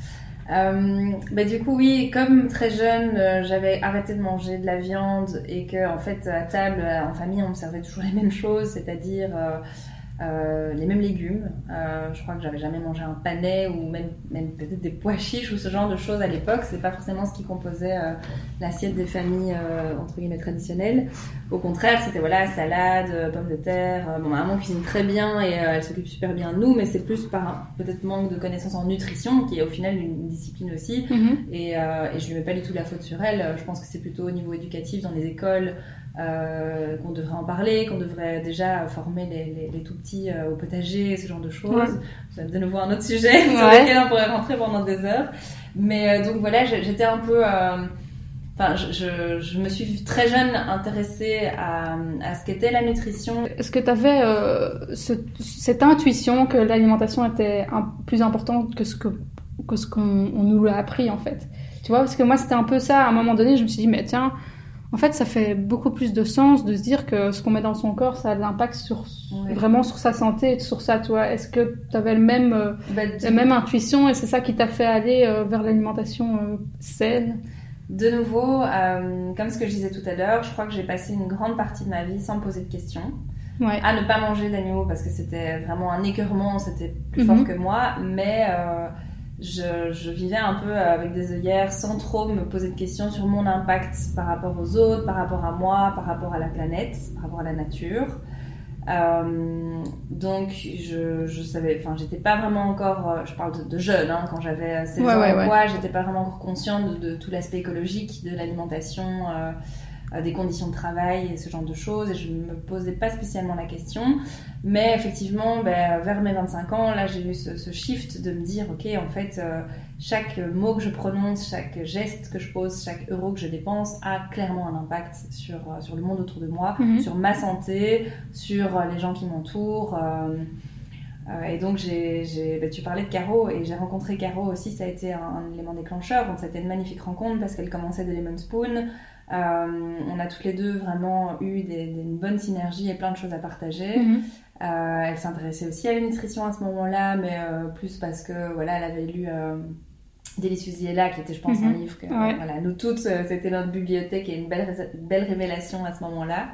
Euh, bah du coup oui, comme très jeune, euh, j'avais arrêté de manger de la viande et que en fait à table, en famille, on me servait toujours les mêmes choses, c'est-à-dire euh, les mêmes légumes. Euh, je crois que j'avais jamais mangé un panais ou même, même peut-être des pois chiches ou ce genre de choses à l'époque. C'est pas forcément ce qui composait euh, l'assiette des familles entre guillemets traditionnelles. Au contraire, c'était voilà salade, pommes de terre. bon, ma maman cuisine très bien et elle s'occupe super bien de nous, mais c'est plus par peut-être manque de connaissances en nutrition qui est au final une, discipline aussi. Mm-hmm. Et, et je lui mets pas du tout la faute sur elle. Je pense que c'est plutôt au niveau éducatif dans les écoles. Euh, qu'on devrait en parler, qu'on devrait déjà former les, les, tout petits euh, au potager, ce genre de choses. C'est de nouveau un autre sujet sur lequel on pourrait rentrer pendant des heures. Mais euh, donc voilà, j'étais un peu... Enfin, je, je, je, me suis très jeune intéressée à, à ce qu'était la nutrition. Est-ce que tu avais ce, cette intuition que l'alimentation était un, plus importante que ce que, que ce qu'on nous l'a appris en fait? Tu vois, parce que moi c'était un peu ça. À un moment donné, je me suis dit, mais tiens, en fait, ça fait beaucoup plus de sens de se dire que ce qu'on met dans son corps, ça a de l'impact sur vraiment sur sa santé et sur ça, toi. Est-ce que tu avais le même, euh, bah, la même intuition et c'est ça qui t'a fait aller euh, vers l'alimentation euh, saine? De nouveau, comme ce que je disais tout à l'heure, je crois que j'ai passé une grande partie de ma vie sans poser de questions. À ne pas manger d'animaux parce que c'était vraiment un écœurement, c'était plus fort mhm. que moi, mais je, vivais un peu avec des œillères sans trop me poser de questions sur mon impact par rapport aux autres, par rapport à moi, par rapport à la planète, par rapport à la nature. Euh, donc je, je savais, enfin j'étais pas vraiment encore, euh, je parle de, jeune, hein, quand j'avais 16 ans ouais, ouais. j'étais pas vraiment encore consciente de, tout l'aspect écologique de l'alimentation. Euh, des conditions de travail et ce genre de choses. Et je ne me posais pas spécialement la question. Mais effectivement, ben, vers mes 25 ans, là, j'ai eu ce, shift de me dire, OK, en fait, euh, chaque mot que je prononce, chaque geste que je pose, chaque euro que je dépense a clairement un impact sur, euh, sur le monde autour de moi, mhm. sur ma santé, sur les gens qui m'entourent. et donc, j'ai, ben, tu parlais de Caro et j'ai rencontré Caro aussi. Ça a été un, un élément déclencheur. Donc, c'était une magnifique rencontre parce qu'elle commençait de Lemon Spoon. Euh, on a toutes les deux vraiment eu des, une bonne synergie et plein de choses à partager. Mhm. Euh, elle s'intéressait aussi à la nutrition à ce moment-là, mais euh, plus parce que voilà, elle avait lu Délicieuse là, qui était, je pense, un mhm. livre que voilà, nous toutes, c'était notre bibliothèque et une belle, belle révélation à ce moment-là.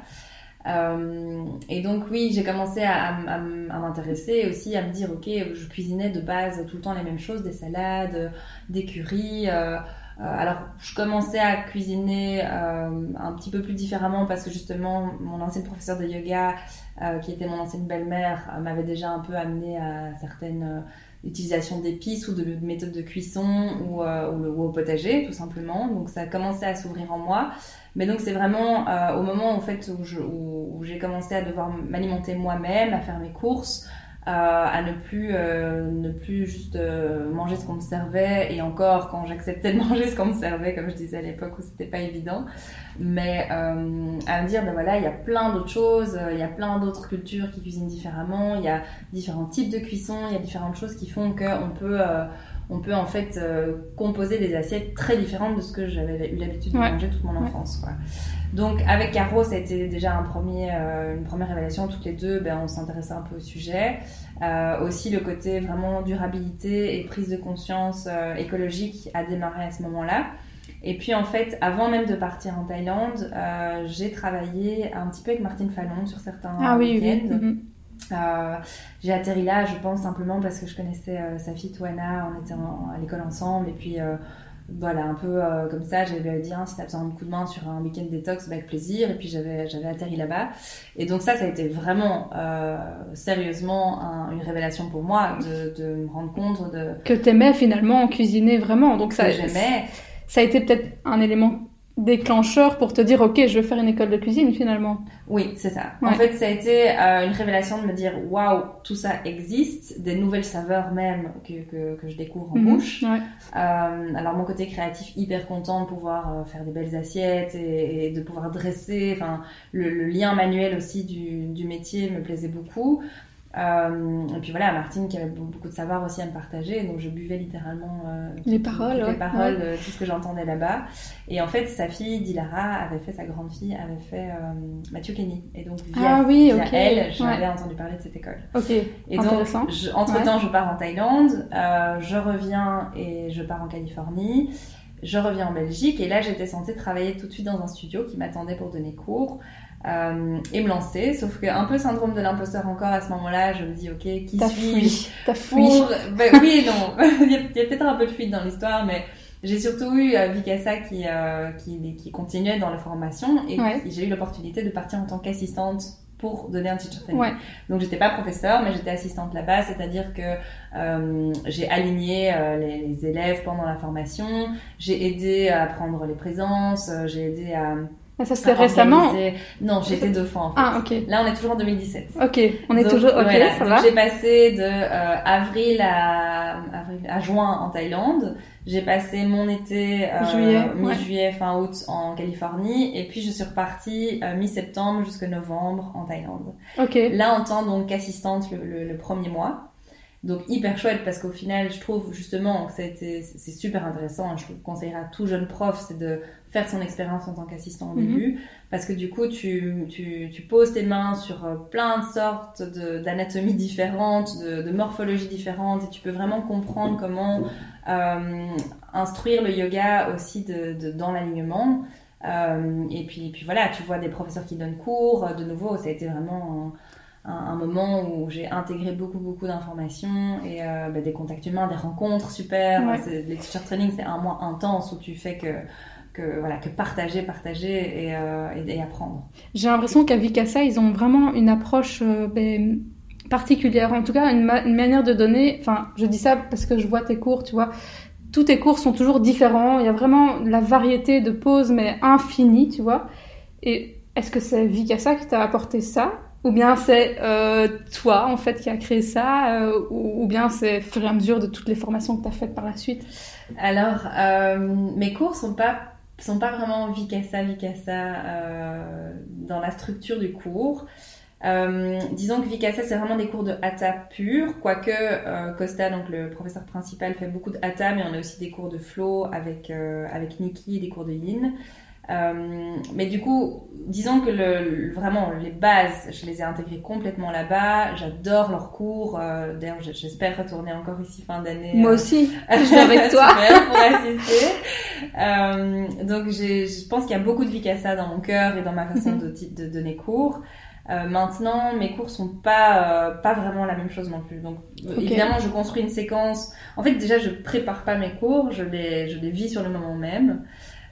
et donc oui, j'ai commencé à, à m'intéresser aussi, à me dire, ok, je cuisinais de base tout le temps les mêmes choses, des salades, des curries. Euh, alors, je commençais à cuisiner euh, un petit peu plus différemment parce que justement, mon ancienne professeure de yoga, euh, qui était mon ancienne belle-mère, m'avait déjà un peu amené à certaines utilisations d'épices ou de, méthodes de cuisson ou, au potager, tout simplement. Donc, ça a commencé à s'ouvrir en moi. Mais donc, c'est vraiment au moment en fait, où j'ai commencé à devoir m'alimenter moi-même, à faire mes courses, à ne plus, ne plus juste manger ce qu'on me servait, et encore quand j'acceptais de manger ce qu'on me servait, comme je disais à l'époque où c'était pas évident, mais à me dire, ben voilà, il y a plein d'autres choses, il y a plein d'autres cultures qui cuisinent différemment, il y a différents types de cuisson, il y a différentes choses qui font qu'on peut on peut en fait euh, composer des assiettes très différentes de ce que j'avais eu l'habitude de manger toute mon enfance. Quoi. Donc avec Caro, ça a été déjà un premier, euh, une première révélation. Toutes les deux, ben, on s'intéressait un peu au sujet. Euh, aussi le côté vraiment durabilité et prise de conscience écologique a démarré à ce moment-là. Et puis en fait, avant même de partir en Thaïlande, j'ai travaillé un petit peu avec Martine Fallon sur certains ah, oui, week-ends. Oui, mhm. Euh, j'ai atterri là, je pense simplement parce que je connaissais euh, sa fille Toana, on était à l'école ensemble, et puis euh, voilà, un peu comme ça, j'avais dit, hein, si t'as besoin d'un coup de main sur un week-end détox, bah, avec plaisir, et puis j'avais, j'avais atterri là-bas. Et donc ça, ça a été vraiment, sérieusement, une révélation pour moi, de, de, me rendre compte de... Que t'aimais finalement cuisiner vraiment, donc ça... j'aimais. Ça a été peut-être un élément déclencheur pour te dire ok je vais faire une école de cuisine finalement. Oui c'est ça. En fait ça a été euh, une révélation de me dire waouh tout ça existe des nouvelles saveurs même que, que, je découvre en mhm. bouche. euh, alors mon côté créatif hyper content de pouvoir euh, faire des belles assiettes et, de pouvoir dresser. Enfin le, le, lien manuel aussi du, du métier me plaisait beaucoup euh, et puis voilà, Martine qui avait beaucoup de savoir aussi à me partager, donc je buvais littéralement euh, les paroles, les paroles, euh, tout ce que j'entendais là-bas. Et en fait, sa fille, Dilara, avait fait, sa grande fille, avait fait Mathieu Kenny. Et donc, via, ah, oui, elle, j'avais entendu parler de cette école. Ok, et donc, entre-temps, je pars en Thaïlande, je reviens et je pars en Californie. Je reviens en Belgique et là j'étais censée travailler tout de suite dans un studio qui m'attendait pour donner cours. Euh, et me lancer. Sauf que un peu syndrome de l'imposteur encore à ce moment-là, je me dis ok, qui suis-je T'as fui. Ben, oui non, il y a, peut-être un peu de fuite dans l'histoire, mais j'ai surtout eu euh, Vicassa qui, euh, qui, qui continuait dans la formation et j'ai eu l'opportunité de partir en tant qu'assistante pour donner un teacher training. Ouais. Donc j'étais pas professeur, mais j'étais assistante là-bas, c'est-à-dire que euh, j'ai aligné euh, les, les, élèves pendant la formation, j'ai aidé à prendre les présences, j'ai aidé à ah, ça c'était récemment Non, j'étais deux fois en fait. Ah, ok. Là, on est toujours en 2017. Ok, on est toujours. Ok, ça va. J'ai passé de euh, avril, à, avril à juin en Thaïlande. J'ai passé mon été euh, mi-juillet, fin août en Californie, et puis je suis repartie euh, mi-septembre jusqu'à novembre en Thaïlande. Ok. Là, en tant donc qu'assistante le, le, le, premier mois. Donc hyper chouette parce qu'au final, je trouve justement que c'est super intéressant. Je conseillerais à tout jeune prof, c'est de faire son expérience en tant qu'assistant au mhm. début, parce que du coup, tu, tu, tu, poses tes mains sur euh, plein de sortes d'anatomies différentes, de, de morphologies différentes, et tu peux vraiment comprendre comment euh, instruire le yoga aussi de, de dans l'alignement. Euh, et puis, puis voilà, tu vois des professeurs qui donnent cours. De nouveau, ça a été vraiment un, un, moment où j'ai intégré beaucoup, beaucoup d'informations et euh, bah, des contacts humains, des rencontres super. Les teacher training, c'est un mois intense où tu fais que que, voilà, que partager, partager et, euh, et, apprendre. J'ai l'impression qu'à Vicasa, ils ont vraiment une approche euh, ben, particulière, en tout cas une, manière de donner. Enfin, je dis ça parce que je vois tes cours, tu vois. Tous tes cours sont toujours différents. Il y a vraiment la variété de poses, mais infinie, tu vois. Et est-ce que c'est Vicasa qui t'a apporté ça ou bien c'est euh, toi en fait qui a créé ça, euh, ou, bien c'est au fur et à mesure de toutes les formations que tu as faites par la suite? Alors, euh, mes cours sont pas sont pas vraiment Vicassa, Vicassa dans la structure du cours. Disons que Vicassa, c'est vraiment des cours de hatha pur, quoique Costa, donc le professeur principal, fait beaucoup de hatha, mais on a aussi des cours de flow avec, avec Nikki et des cours de yin. Euh, mais du coup, disons que le, vraiment les bases, je les ai intégrées complètement là-bas. J'adore leurs cours. Euh, D'ailleurs, j'espère retourner encore ici fin d'année. Moi aussi, je suis avec toi pour assister. Euh, donc, je pense qu'il y a beaucoup de Vicassa dans mon cœur et dans ma façon mhm. de, de, donner cours. Euh, maintenant, mes cours sont pas euh, pas vraiment la même chose non plus. Donc, évidemment, je construis une séquence. En fait, déjà, je prépare pas mes cours, je les je les vis sur le moment même.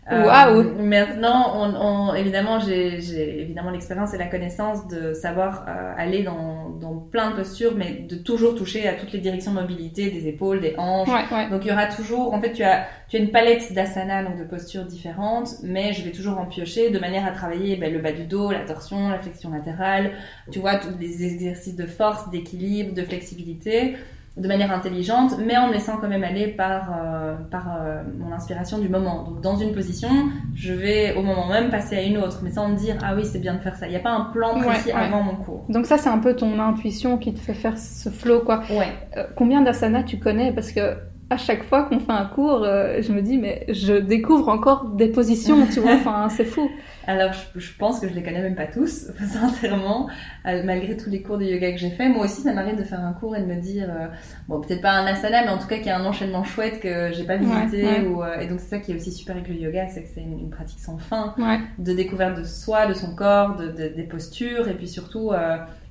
Waouh Euh, maintenant, on, on- évidemment, j'ai j'ai évidemment l'expérience et la connaissance de savoir euh, aller dans, dans plein de postures, mais de toujours toucher à toutes les directions de mobilité, des épaules, des hanches. Ouais, ouais. Donc il y aura toujours, en fait, tu as, tu as une palette d'asanas, donc de postures différentes, mais je vais toujours en piocher de manière à travailler ben, le bas du dos, la torsion, la flexion latérale, tu vois, tous les exercices de force, d'équilibre, de flexibilité, de manière intelligente, mais en me laissant quand même aller par, euh, par euh, mon inspiration du moment. Donc dans une position, je vais au moment même passer à une autre, mais sans me dire, ah oui, c'est bien de faire ça. Il n'y a pas un plan Ouais, précis ouais. avant mon cours. Donc ça, c'est un peu ton intuition qui te fait faire ce flow, quoi. Ouais. Euh, combien d'asanas tu connais? Parce que à chaque fois qu'on fait un cours, euh, je me dis, mais je découvre encore des positions, tu vois, enfin, c'est fou. Alors, je, je pense que je les connais même pas tous, sincèrement, euh, malgré tous les cours de yoga que j'ai fait. Moi aussi, ça m'arrive de faire un cours et de me dire, euh, bon, peut-être pas un asana, mais en tout cas qu'il y a un enchaînement chouette que j'ai pas visité. Ouais, ouais. Ou, euh, et donc, c'est ça qui est aussi super avec le yoga, c'est que c'est une, une pratique sans fin, Ouais, de découverte de soi, de son corps, de, de- des postures, et puis surtout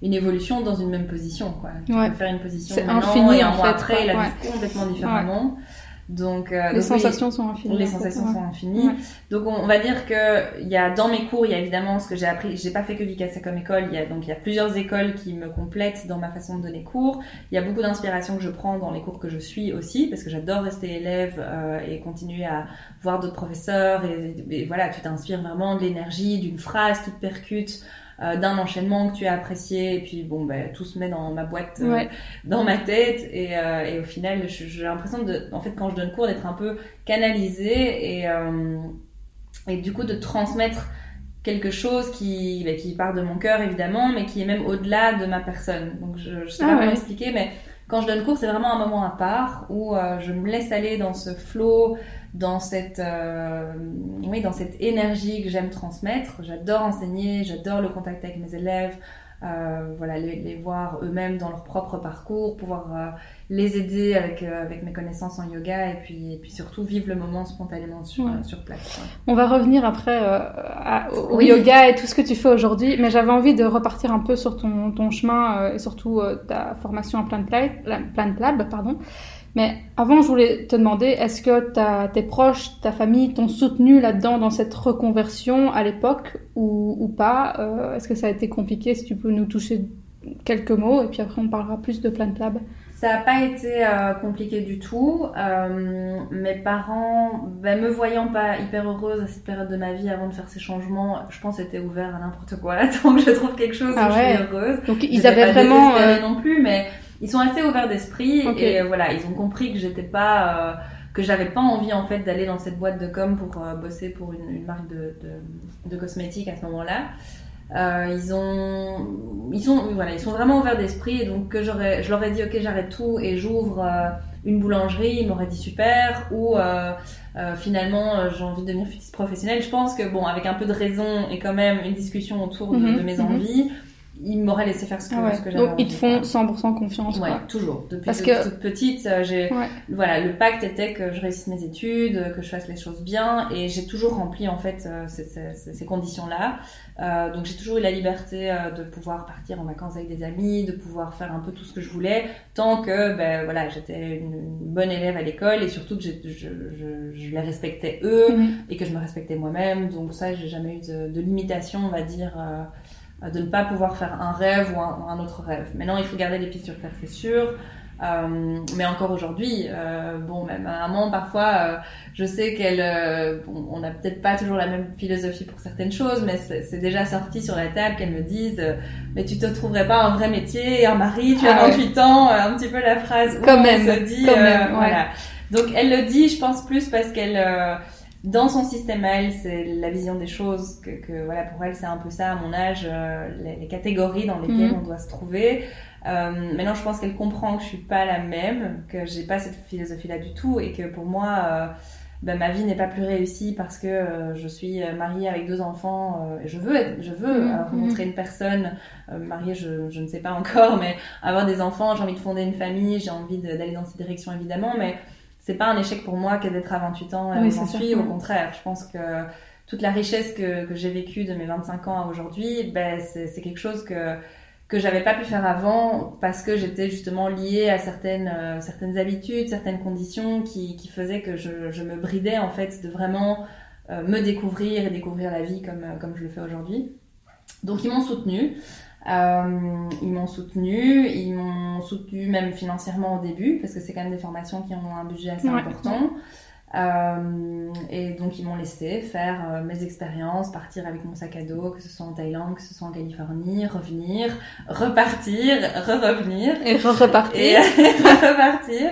une évolution dans une même position. Quoi. Tu Ouais. peux faire une position maintenant infini, et un en mois fait, après, et la Ouais. vivre complètement différemment. Donc, euh, les donc oui, sensations sont infinies. les sensations ouais. sont infinies. Ouais. Donc on, on va dire que il y a dans mes cours, il y a évidemment ce que j'ai appris. J'ai pas fait que Vicassa comme école. Il y a donc il y a plusieurs écoles qui me complètent dans ma façon de donner cours. Il y a beaucoup d'inspiration que je prends dans les cours que je suis aussi parce que j'adore rester élève euh, et continuer à voir d'autres professeurs et, et voilà, tu t'inspires vraiment de l'énergie, d'une phrase qui te percute. Euh, d'un enchaînement que tu as apprécié et puis bon ben tout se met dans ma boîte euh, Ouais. dans ma tête et, euh, et au final j'ai l'impression de en fait quand je donne cours d'être un peu canalisée et, et du coup de transmettre quelque chose qui, bah, qui part de mon cœur évidemment mais qui est même au-delà de ma personne donc je, je sais Ah pas comment ouais. expliquer mais quand je donne cours c'est vraiment un moment à part où euh, je me laisse aller dans ce flow dans cette euh, oui dans cette énergie que j'aime transmettre j'adore enseigner j'adore le contact avec mes élèves euh, voilà les, les voir eux-mêmes dans leur propre parcours pouvoir euh, les aider avec, euh, avec mes connaissances en yoga et puis, et puis surtout vivre le moment spontanément sur, Ouais. sur place. On va revenir après euh, à- au Oui. yoga et tout ce que tu fais aujourd'hui, mais j'avais envie de repartir un peu sur ton, ton chemin euh, et surtout euh, ta formation en Plant Lab, la- Plant Lab, pardon. Mais avant, je voulais te demander, est-ce que ta- tes proches, ta famille t'ont soutenu là-dedans dans cette reconversion à l'époque ou, ou pas? Euh, Est-ce que ça a été compliqué? Si tu peux nous toucher quelques mots et puis après on parlera plus de Plant Lab. Ça n'a pas été euh, compliqué du tout. Euh, mes parents, ben, me voyant pas hyper heureuse à cette période de ma vie avant de faire ces changements, je pense étaient ouverts à n'importe quoi. Tant que je trouve quelque chose Ah ouais. je suis heureuse. Donc ils avaient pas vraiment... euh, non plus, mais ils sont assez ouverts d'esprit et voilà, ils ont compris que j'étais pas euh, que j'avais pas envie en fait d'aller dans cette boîte de com pour euh, bosser pour une, une marque de, de, de cosmétiques à ce moment-là. Euh, ils ont ils sont voilà ils sont vraiment ouverts d'esprit et donc que j'aurais je leur ai dit ok j'arrête tout et j'ouvre euh, une boulangerie ils m'auraient dit super ou finalement j'ai envie de devenir futiste professionnelle je pense que bon avec un peu de raison et quand même une discussion autour de, Mhm, de mes mhm. envies ils m'auraient laissé faire ce que, ah ouais. que j'avais Donc ils te font quoi. 100% confiance. Ouais, quoi. toujours. Depuis Parce que- toute petite, euh, j'ai Ouais. voilà, le pacte était que je réussisse mes études, que je fasse les choses bien, et j'ai toujours rempli en fait euh, ces, ces- ces- ces conditions-là. Euh, donc j'ai toujours eu la liberté euh, de pouvoir partir en vacances avec des amis, de pouvoir faire un peu tout ce que je voulais, tant que ben voilà, j'étais une, une bonne élève à l'école et surtout que j'ai- je, je, je les respectais eux Mhm. et que je me respectais moi-même. Donc ça, j'ai jamais eu de, de limitation, on va dire, euh, de ne pas pouvoir faire un rêve ou un, un autre rêve. Maintenant, il faut garder les pieds sur terre, c'est sûr. Euh, mais encore aujourd'hui, euh, bon, même ma maman, parfois, euh, je sais qu'elle, euh, bon, on n'a peut-être pas toujours la même philosophie pour certaines choses, mais c'est déjà sorti sur la table qu'elle me dise, euh, mais tu te trouverais pas un vrai métier, un mari, tu as Ah ouais. 28 ans, euh, un petit peu la phrase. Quand même, se dit, quand euh, même, ouais. voilà. Donc elle le dit, je pense plus parce qu'elle, euh, dans son système à elle, c'est la vision des choses que, que, voilà, pour elle c'est un peu ça à mon âge, euh, les, les catégories dans lesquelles Mhm. on doit se trouver. Euh, maintenant, je pense qu'elle comprend que je suis pas la même, que j'ai pas cette philosophie-là du tout, et que pour moi, euh, ben, ma vie n'est pas plus réussie parce que euh, je suis mariée avec deux enfants. euh, et je veux, être, je veux Mhm, euh, rencontrer une personne euh, mariée, je, je ne sais pas encore, mais avoir des enfants, j'ai envie de fonder une famille, j'ai envie d'aller dans cette direction évidemment, mais c'est pas un échec pour moi que d'être à 28 ans et Oui, j'en suis. Au contraire, je pense que toute la richesse que, que j'ai vécue de mes 25 ans à aujourd'hui, ben, c'est quelque chose que que j'avais pas pu faire avant parce que j'étais justement liée à certaines euh, certaines habitudes, certaines conditions qui, qui faisaient que je, je me bridais en fait de vraiment me découvrir et découvrir la vie comme, comme je le fais aujourd'hui. Donc ils m'ont soutenu. Euh, ils m'ont soutenu, ils m'ont soutenu même financièrement au début, parce que c'est quand même des formations qui ont un budget assez important. Euh, et donc ils m'ont laissé faire euh, mes expériences, partir avec mon sac à dos, que ce soit en Thaïlande, que ce soit en Californie, revenir, repartir, re-revenir. Et re-repartir. Et repartir.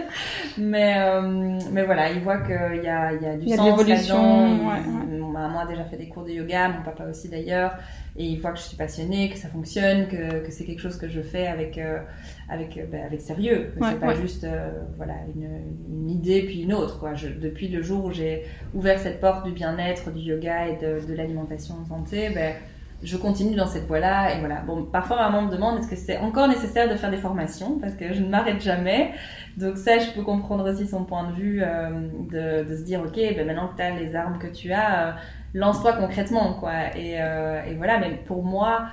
Mais, euh, mais voilà, ils voient qu'il y a, y a du Il y a de l'évolution, ouais, Ils- Mon maman a déjà fait des cours de yoga, mon papa aussi d'ailleurs. Et ils voient que je suis passionnée, que ça fonctionne, que, que c'est quelque chose que je fais avec, euh, avec, euh, ben, avec sérieux. Ouais, c'est pas ouais. juste euh, voilà, une, une idée puis une autre. Quoi. Je, depuis le jour où j'ai ouvert cette porte du bien-être, du yoga et de, de l'alimentation en santé, ben, je continue dans cette voie-là. Et voilà. Bon, parfois, maman me demande est-ce que c'est encore nécessaire de faire des formations? Parce que je ne m'arrête jamais. Donc ça, je peux comprendre aussi son point de vue euh, de, de se dire ok, ben maintenant que tu as les armes que tu as, lance-toi concrètement quoi. Et, euh, et voilà. Mais pour moi,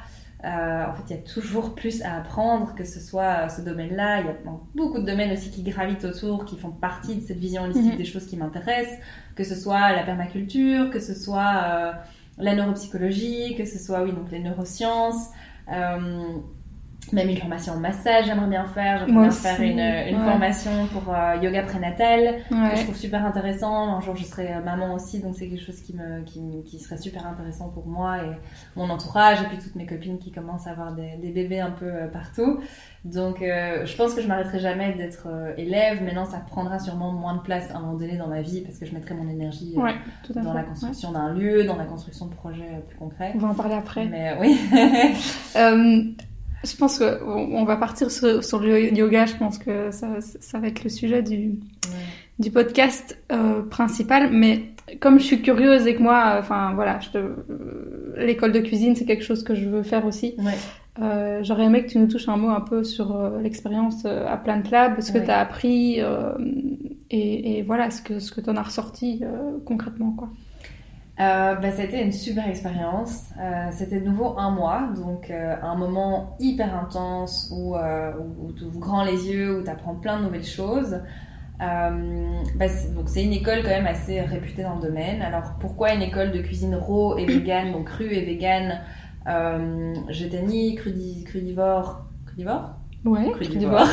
euh, en fait, il y a toujours plus à apprendre, que ce soit euh, ce domaine-là. Il y a beaucoup de domaines aussi qui gravitent autour, qui font partie de cette vision holistique Mhm. des choses qui m'intéressent, que ce soit la permaculture, que ce soit euh, la neuropsychologie, que ce soit oui donc les neurosciences. euh, même une formation en massage, j'aimerais bien faire. J'aimerais bien aussi, faire une, une ouais. formation pour euh, yoga prénatal que je trouve super intéressant. Un jour, je serai euh, maman aussi, donc c'est quelque chose qui, me, qui, qui serait super intéressant pour moi et mon entourage, et puis toutes mes copines qui commencent à avoir des, des bébés un peu euh, partout. Donc, euh, je pense que je m'arrêterai jamais d'être élève. Maintenant, ça prendra sûrement moins de place à un moment donné dans ma vie parce que je mettrai mon énergie Ouais, dans fait. la construction d'un lieu, dans la construction de projets plus concrets. On va en parler après. Mais oui. Je pense qu'on on va partir sur, sur le yoga. Je pense que ça, ça va être le sujet du, du podcast euh, principal. Mais comme je suis curieuse et que moi, euh, enfin voilà, euh, l'école de cuisine, c'est quelque chose que je veux faire aussi. Ouais. Euh, J'aurais aimé que tu nous touches un mot un peu sur euh, l'expérience à Plant Lab, ce que Ouais. tu as appris et, et voilà ce que, ce que tu en as ressorti concrètement. Quoi. Euh, bah, ça a été une super expérience. Euh, C'était de nouveau un mois, donc euh, un moment hyper intense où, euh, où, tu ouvres grand les yeux, où tu apprends plein de nouvelles choses. Bah, donc c'est une école quand même assez réputée dans le domaine. Alors pourquoi une école de cuisine raw et vegan, donc crue et vegan euh, crudivore, crudivore?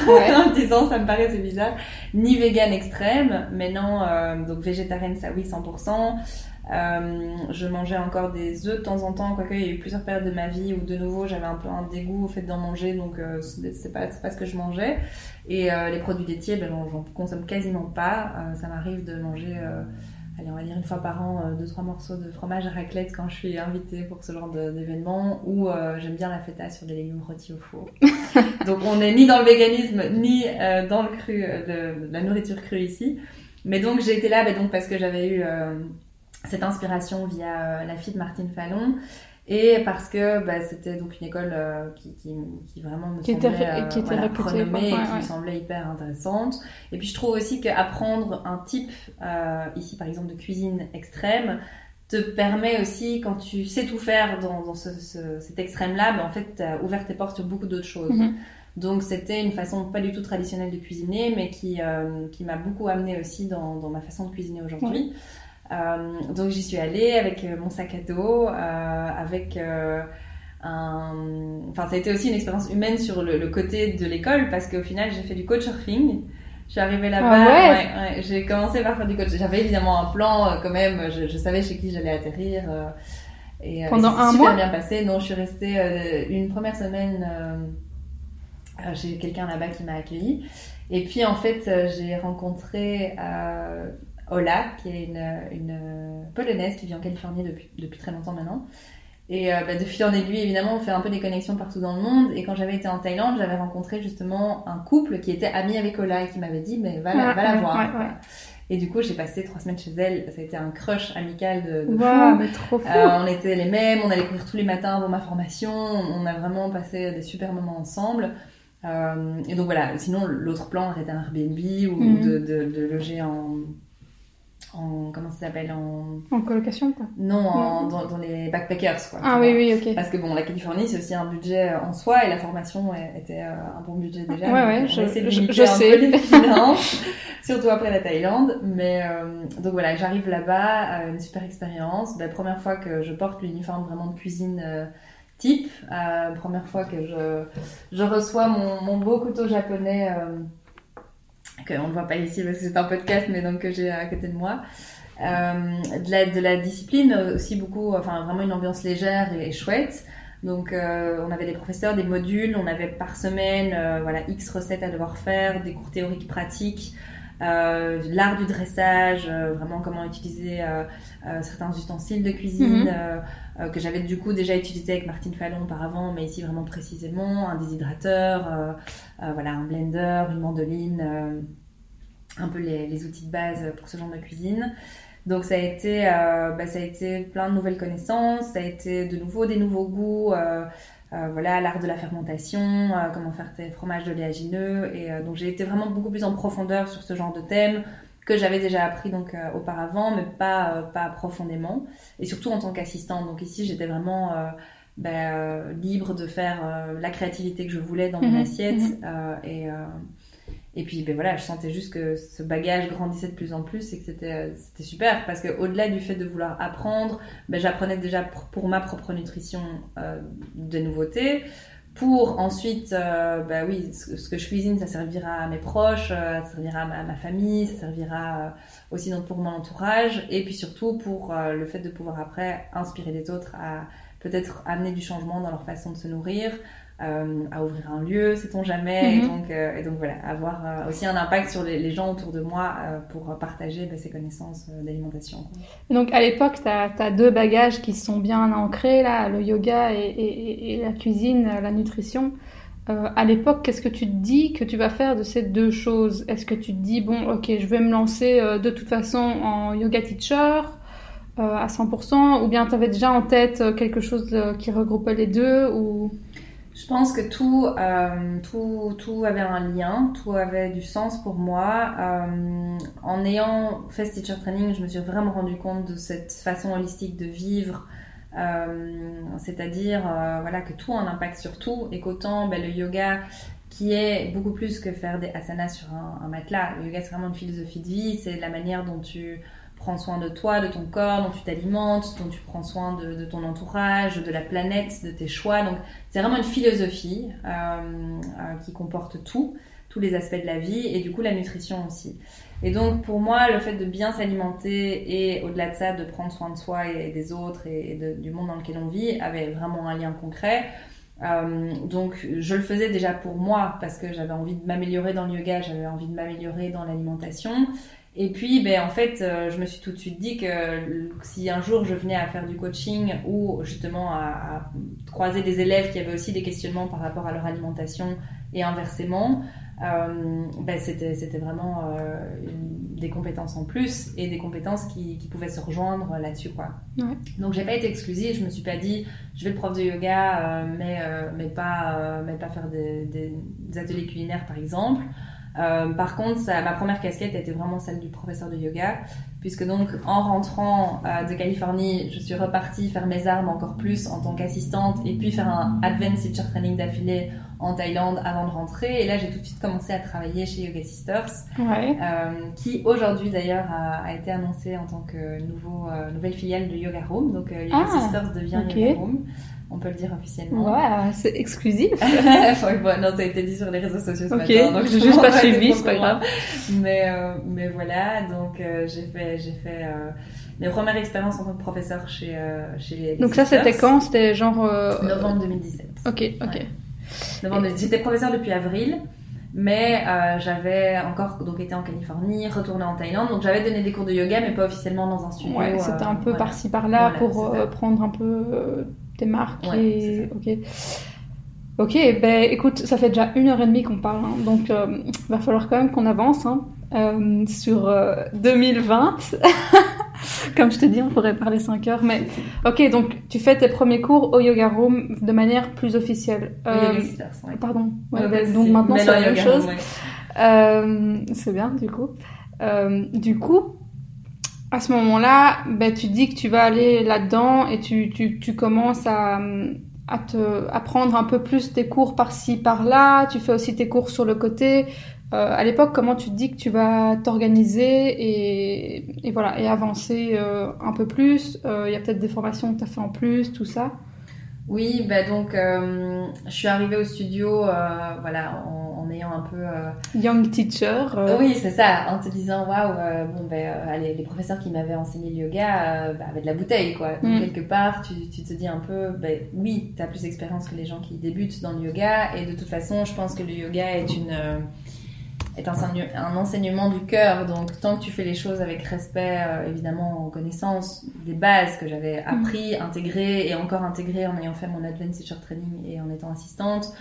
Ouais, en disant ça me paraît c'est bizarre. Ni vegan extrême, mais non, euh, donc végétarienne ça oui 100%. Euh, je mangeais encore des œufs de temps en temps, quoique il y a eu plusieurs périodes de ma vie où de nouveau j'avais un peu un dégoût au fait d'en manger, donc euh, c'est pas, c'est pas ce que je mangeais. Et euh, les produits laitiers, ben, j'en j'en consomme quasiment pas. Euh, ça m'arrive de manger, euh, allez on va dire une fois par an, euh, deux trois morceaux de fromage à raclette quand je suis invitée pour ce genre d'événement, ou euh, j'aime bien la feta sur des légumes rôtis au four. Donc on n'est ni dans le véganisme ni euh, dans le cru, de, la nourriture crue ici. Mais donc j'ai été là bah, donc parce que j'avais eu euh, cette inspiration via la fille de Martine Fallon et parce que bah, c'était donc une école euh, qui, qui, qui vraiment me Qui était semblait qui était voilà, réputée, renommée quoi. et Ouais, qui me semblait hyper intéressante. Et puis je trouve aussi qu'apprendre un type, euh, ici par exemple de cuisine extrême, te permet aussi, quand tu sais tout faire dans, dans ce, ce- cet extrême-là, bah, en fait, tu as ouvert tes portes sur beaucoup d'autres choses. Mhm. Donc c'était une façon pas du tout traditionnelle de cuisiner, mais qui, euh, qui m'a beaucoup amené aussi dans, dans ma façon de cuisiner aujourd'hui. Euh, donc j'y suis allée avec euh, mon sac à dos, euh, avec euh, un... Enfin ça a été aussi une expérience humaine sur le, le côté de l'école, parce qu'au final j'ai fait du couchsurfing. Je suis arrivée là-bas, Ah ouais? ouais, ouais, j'ai commencé par faire du coach. J'avais évidemment un plan euh, quand même, je, je savais chez qui j'allais atterrir. et, Pendant un super mois? bien passé. Non, je suis restée une première semaine chez quelqu'un là-bas qui m'a accueillie. Et puis en fait, j'ai rencontré euh, Ola, qui est une, une euh, polonaise qui vit en Californie depuis, depuis très longtemps maintenant. Et euh, bah, de fil en aiguille, évidemment, on fait un peu des connexions partout dans le monde. Et quand j'avais été en Thaïlande, j'avais rencontré justement un couple qui était ami avec Ola et qui m'avait dit, mais va, la- Ouais, va la ouais, voir. ouais. Et du coup, j'ai passé trois semaines chez elle. Ça a été un crush amical de, de Waouh, fou. mais trop fou. Euh, on était les mêmes, on allait courir tous les matins avant ma formation, on a vraiment passé des super moments ensemble. Euh, et donc voilà, sinon l'autre plan était un Airbnb ou Mhm. de, de- de loger en, en comment ça s'appelle en En colocation, quoi. non, en- Non. dans, dans les backpackers quoi. Ah oui, oui, ok. Parce que bon, la Californie, c'est aussi un budget en soi et la formation était euh, un bon budget déjà. Ouais, ouais, je- je- je sais. les finances, surtout après la Thaïlande. Mais euh, donc voilà, j'arrive là-bas, euh, une super expérience. Ben, première fois que je porte l'uniforme vraiment de cuisine euh, type. Euh, première fois que je, je reçois mon, mon beau couteau japonais. Qu'on ne voit pas ici parce que c'est un podcast, mais donc que j'ai à côté de moi. Euh, de, la, de la discipline aussi beaucoup, enfin vraiment une ambiance légère et, et chouette. Donc euh, on avait des professeurs, des modules, on avait par semaine euh, voilà X recettes à devoir faire, des cours théoriques pratiques, euh, l'art du dressage, euh, vraiment comment utiliser euh, certains ustensiles de cuisine Mhm. que j'avais du coup déjà utilisé avec Martine Fallon auparavant, mais ici vraiment précisément un déshydrateur, voilà un blender, une mandoline, un peu les, les outils de base pour ce genre de cuisine. Donc ça a été, bah, ça a été plein de nouvelles connaissances, ça a été de nouveau des nouveaux goûts, euh, voilà l'art de la fermentation, euh, comment faire tes fromages oléagineux, et euh, donc j'ai été vraiment beaucoup plus en profondeur sur ce genre de thème que j'avais déjà appris donc euh, auparavant, mais pas euh, pas profondément, et surtout en tant qu'assistante. Donc ici j'étais vraiment euh, bah, euh, libre de faire euh, la créativité que je voulais dans mon Mhm, assiette, mhm. euh, et euh, et puis ben voilà, je sentais juste que ce bagage grandissait de plus en plus et que c'était euh, super parce que au-delà du fait de vouloir apprendre, ben j'apprenais déjà pour, ma propre nutrition euh, des nouveautés. Pour ensuite, euh, bah oui, ce, que je cuisine, ça servira à mes proches, ça servira à ma, famille, ça servira aussi donc pour mon entourage, et puis surtout pour le fait de pouvoir après inspirer les autres à peut-être amener du changement dans leur façon de se nourrir, euh, à ouvrir un lieu, sait-on jamais, et, Mhm. donc, euh, et donc voilà, avoir euh, aussi un impact sur les, les gens autour de moi pour partager bah, ces connaissances d'alimentation. Donc à l'époque, tu as, deux bagages qui sont bien ancrés, là, le yoga et, et- et la cuisine, la nutrition. À l'époque, qu'est-ce que tu te dis que tu vas faire de ces deux choses? Est-ce que tu te dis, bon, ok, je vais me lancer de toute façon en yoga teacher à 100%, ou bien tu avais déjà en tête quelque chose qui regroupait les deux ou... Je pense que tout, euh, tout, tout avait un lien, tout avait du sens pour moi. Euh, en ayant fait ce teacher training, je me suis vraiment rendu compte de cette façon holistique de vivre, euh, c'est-à-dire voilà que tout a un impact sur tout et qu'autant ben, le yoga qui est beaucoup plus que faire des asanas sur un matelas. Le yoga c'est vraiment une philosophie de vie, c'est la manière dont tu prends soin de toi, de ton corps, dont tu t'alimentes, dont tu prends soin de, ton entourage, de la planète, de tes choix. Donc c'est vraiment une philosophie euh, euh, qui comporte tout, tous les aspects de la vie et du coup la nutrition aussi. Et donc pour moi, le fait de bien s'alimenter et au-delà de ça, de prendre soin de soi et des autres et, du monde dans lequel on vit avait vraiment un lien concret. Euh, donc je le faisais déjà pour moi parce que j'avais envie de m'améliorer dans le yoga, j'avais envie de m'améliorer dans l'alimentation. Et puis, ben, en fait, euh, je me suis tout de suite dit que euh, si un jour je venais à faire du coaching ou justement à, à croiser des élèves qui avaient aussi des questionnements par rapport à leur alimentation et inversement, euh, ben, c'était, c'était vraiment une- des compétences en plus et des compétences qui, qui pouvaient se rejoindre là-dessus. Quoi. Ouais. Donc, j'ai pas été exclusive, je me suis pas dit je vais être prof de yoga, mais, mais, pas, mais pas faire des, des- des ateliers culinaires par exemple. Euh, par contre, ça, ma première casquette était vraiment celle du professeur de yoga, puisque donc en rentrant euh, de Californie, je suis repartie faire mes armes encore plus en tant qu'assistante et puis faire un Advanced Teacher Training d'affilée en Thaïlande avant de rentrer. Et là, j'ai tout de suite commencé à travailler chez Yoga Sisters, Ouais. euh, qui aujourd'hui d'ailleurs a, a été annoncée en tant que nouveau, nouvelle filiale de Yoga Room. Donc Yoga Ah, Sisters devient. Yoga Room, on peut le dire officiellement. Ouais, c'est exclusif. Bon, non, ça a été dit sur les réseaux sociaux ce Ok, matin, donc je juste pas suivi, c'est pas grave. Mais, euh, mais voilà, donc euh, j'ai fait, j'ai fait euh, mes premières expériences en tant que professeur chez, chez les. Donc ça, c'était quand? C'était genre... Novembre 2017. Ok, ok. Ouais. Novembre 2017. J'étais professeur depuis avril, mais j'avais encore donc été en Californie, retourné en Thaïlande, donc j'avais donné des cours de yoga, mais pas officiellement dans un studio. Ouais, c'était un peu voilà. par-ci par-là Voilà, pour prendre un peu euh, tes marques. Ouais, et... Ok. Ok, ben écoute, ça fait déjà une heure et demie qu'on parle, hein, donc euh, va falloir quand même qu'on avance hein, euh, sur euh, 2020. Comme je te dis, on pourrait parler 5 heures, mais ok, donc tu fais tes premiers cours au Yoga Room de manière plus officielle. Le Euh, pardon, Ouais, ben, donc maintenant c'est la même chose. ouais. Euh, c'est bien, du coup. Euh, du coup, à ce moment-là, ben, tu dis que tu vas aller là-dedans et tu, tu, tu commences à, à te apprendre un peu plus tes cours par-ci, par-là. Tu fais aussi tes cours sur le côté. Euh, à l'époque, comment tu te dis que tu vas t'organiser et, et, voilà et avancer euh, un peu plus? Euh, Il y a peut-être des formations que tu as fait en plus, tout ça. Oui, bah donc euh, je suis arrivée au studio, euh, voilà, en, en, ayant un peu euh, young teacher. Oui, c'est ça, en te disant waouh, bon ben allez, les professeurs qui m'avaient enseigné le yoga bah, avaient de la bouteille quoi. Donc mm. quelque part, tu, tu, te dis un peu, ben oui, tu as plus d'expérience que les gens qui débutent dans le yoga et de toute façon, je pense que le yoga est une est un, un enseignement du cœur. Donc, tant que tu fais les choses avec respect, euh, évidemment, en connaissance des bases que j'avais mm. appris, intégrées et encore intégrées en ayant fait mon Advanced Teacher Training et en étant assistante,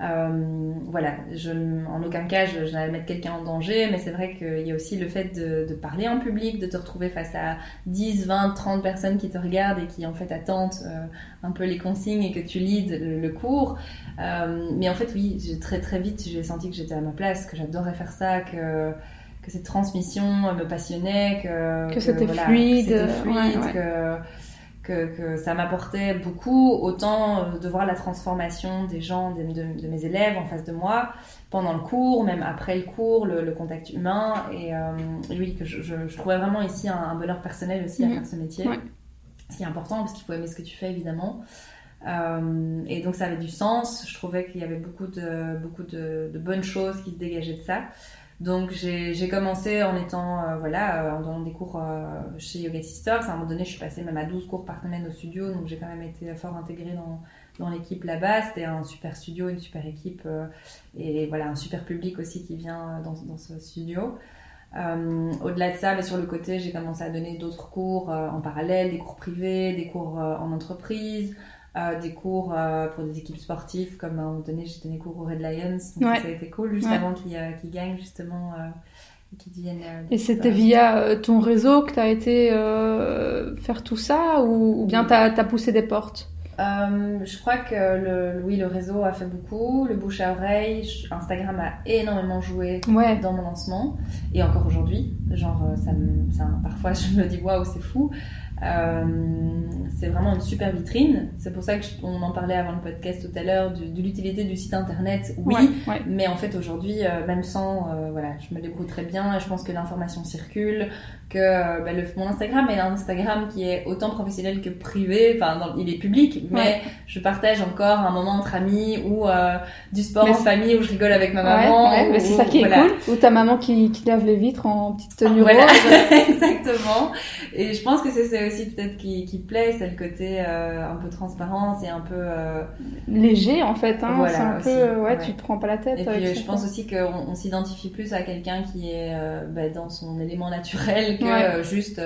euh, voilà, je, en aucun cas je, je n'allais mettre quelqu'un en danger, mais c'est vrai qu'il y a aussi le fait de, de, parler en public, de te retrouver face à 10, 20, 30 personnes qui te regardent et qui en fait attendent euh, un peu les consignes et que tu leads le, le cours. Euh, mais en fait, oui, très très vite j'ai senti que j'étais à ma place, que j'adorais faire ça, que que cette transmission me passionnait, que, que, c'était fluide, que, fluide ouais, ouais. que que, que ça m'apportait beaucoup, autant euh, de voir la transformation des gens, de, de, de, mes élèves en face de moi, pendant le cours, même après le cours, le, le contact humain. Et, euh, oui, que je, je, je, trouvais vraiment ici un, un bonheur personnel aussi à mmh. faire ce métier. Ouais. C'est important parce qu'il faut aimer ce que tu fais évidemment. Euh, et donc ça avait du sens. Je trouvais qu'il y avait beaucoup de, beaucoup de, de bonnes choses qui se dégageaient de ça. Donc j'ai commencé en étant euh, voilà euh, en donnant des cours euh, chez Yoga Sisters. À un moment donné, je suis passée même à 12 cours par semaine au studio, donc j'ai quand même été fort intégrée dans, l'équipe là-bas. C'était un super studio, une super équipe et voilà un super public aussi qui vient dans, ce studio. Au-delà de ça, mais sur le côté, j'ai commencé à donner d'autres cours en parallèle, des cours privés, des cours en entreprise euh, des cours euh, pour des équipes sportives, comme à un moment donné, j'ai donné cours aux Red Lions, donc ouais. ça a été cool, juste ouais. avant qu'ils euh, qu gagnent, justement, euh, qu'ils deviennent... Et c'était via ton réseau que tu as été faire tout ça, ou, ou bien tu as, as, poussé des portes? Euh, je crois que le, oui, le réseau a fait beaucoup, le bouche à oreille, Instagram a énormément joué ouais. dans mon lancement et encore aujourd'hui. Genre, ça, me, ça parfois je me dis waouh, c'est fou. Euh, c'est vraiment une super vitrine. C'est pour ça que je, on en parlait avant le podcast tout à l'heure de, de l'utilité du site internet. Oui, ouais, ouais. mais en fait aujourd'hui, euh, même sans, euh, voilà, je me débrouille très bien. Et je pense que l'information circule, que euh, bah, le, mon Instagram est un Instagram qui est autant professionnel que privé. Enfin, dans, il est public, mais ouais. je partage encore un moment entre amis ou du sport mais en famille où je rigole avec ma maman. Mais c'est ça qui est voilà. cool. Ou ta maman qui, qui lave les vitres en petite tenue voilà. rose. Exactement. Et je pense que c'est aussi peut-être qui, qui plaît, c'est le côté euh, un peu transparence et un peu euh... léger en fait. Hein, voilà, c'est un aussi, peu, ouais, ouais, tu te prends pas la tête. Et puis je pense aussi qu'on on, s'identifie plus à quelqu'un qui est euh, bah, dans son élément naturel que ouais. Juste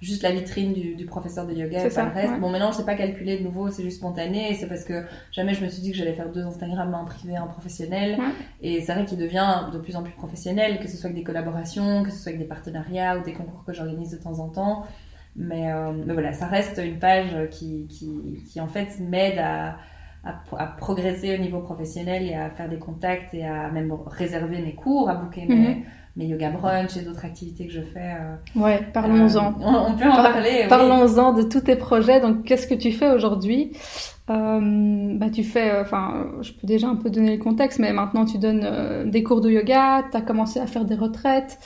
juste la vitrine du, du, professeur de yoga et pas le reste. Bon, maintenant, je sais pas calculer de nouveau, c'est juste spontané. Et c'est parce que jamais je me suis dit que j'allais faire deux Instagram, un privé, un professionnel. Ouais. Et c'est vrai qu'il devient de plus en plus professionnel, que ce soit avec des collaborations, que ce soit avec des partenariats ou des concours que j'organise de temps en temps. Mais, euh, mais, voilà, ça reste une page qui, qui, qui en fait m'aide à, à, à, progresser au niveau professionnel et à faire des contacts et à même réserver mes cours, à booker mes, mm -hmm mes yoga brunch et d'autres activités que je fais. Euh, ouais, parlons-en. Euh, on, on, peut en Par parler. Parlons-en de tous tes projets. Donc, qu'est-ce que tu fais aujourd'hui? Euh, Bah, tu fais. Enfin, je peux déjà un peu donner le contexte, mais maintenant tu donnes des cours de yoga. Tu as commencé à faire des retraites.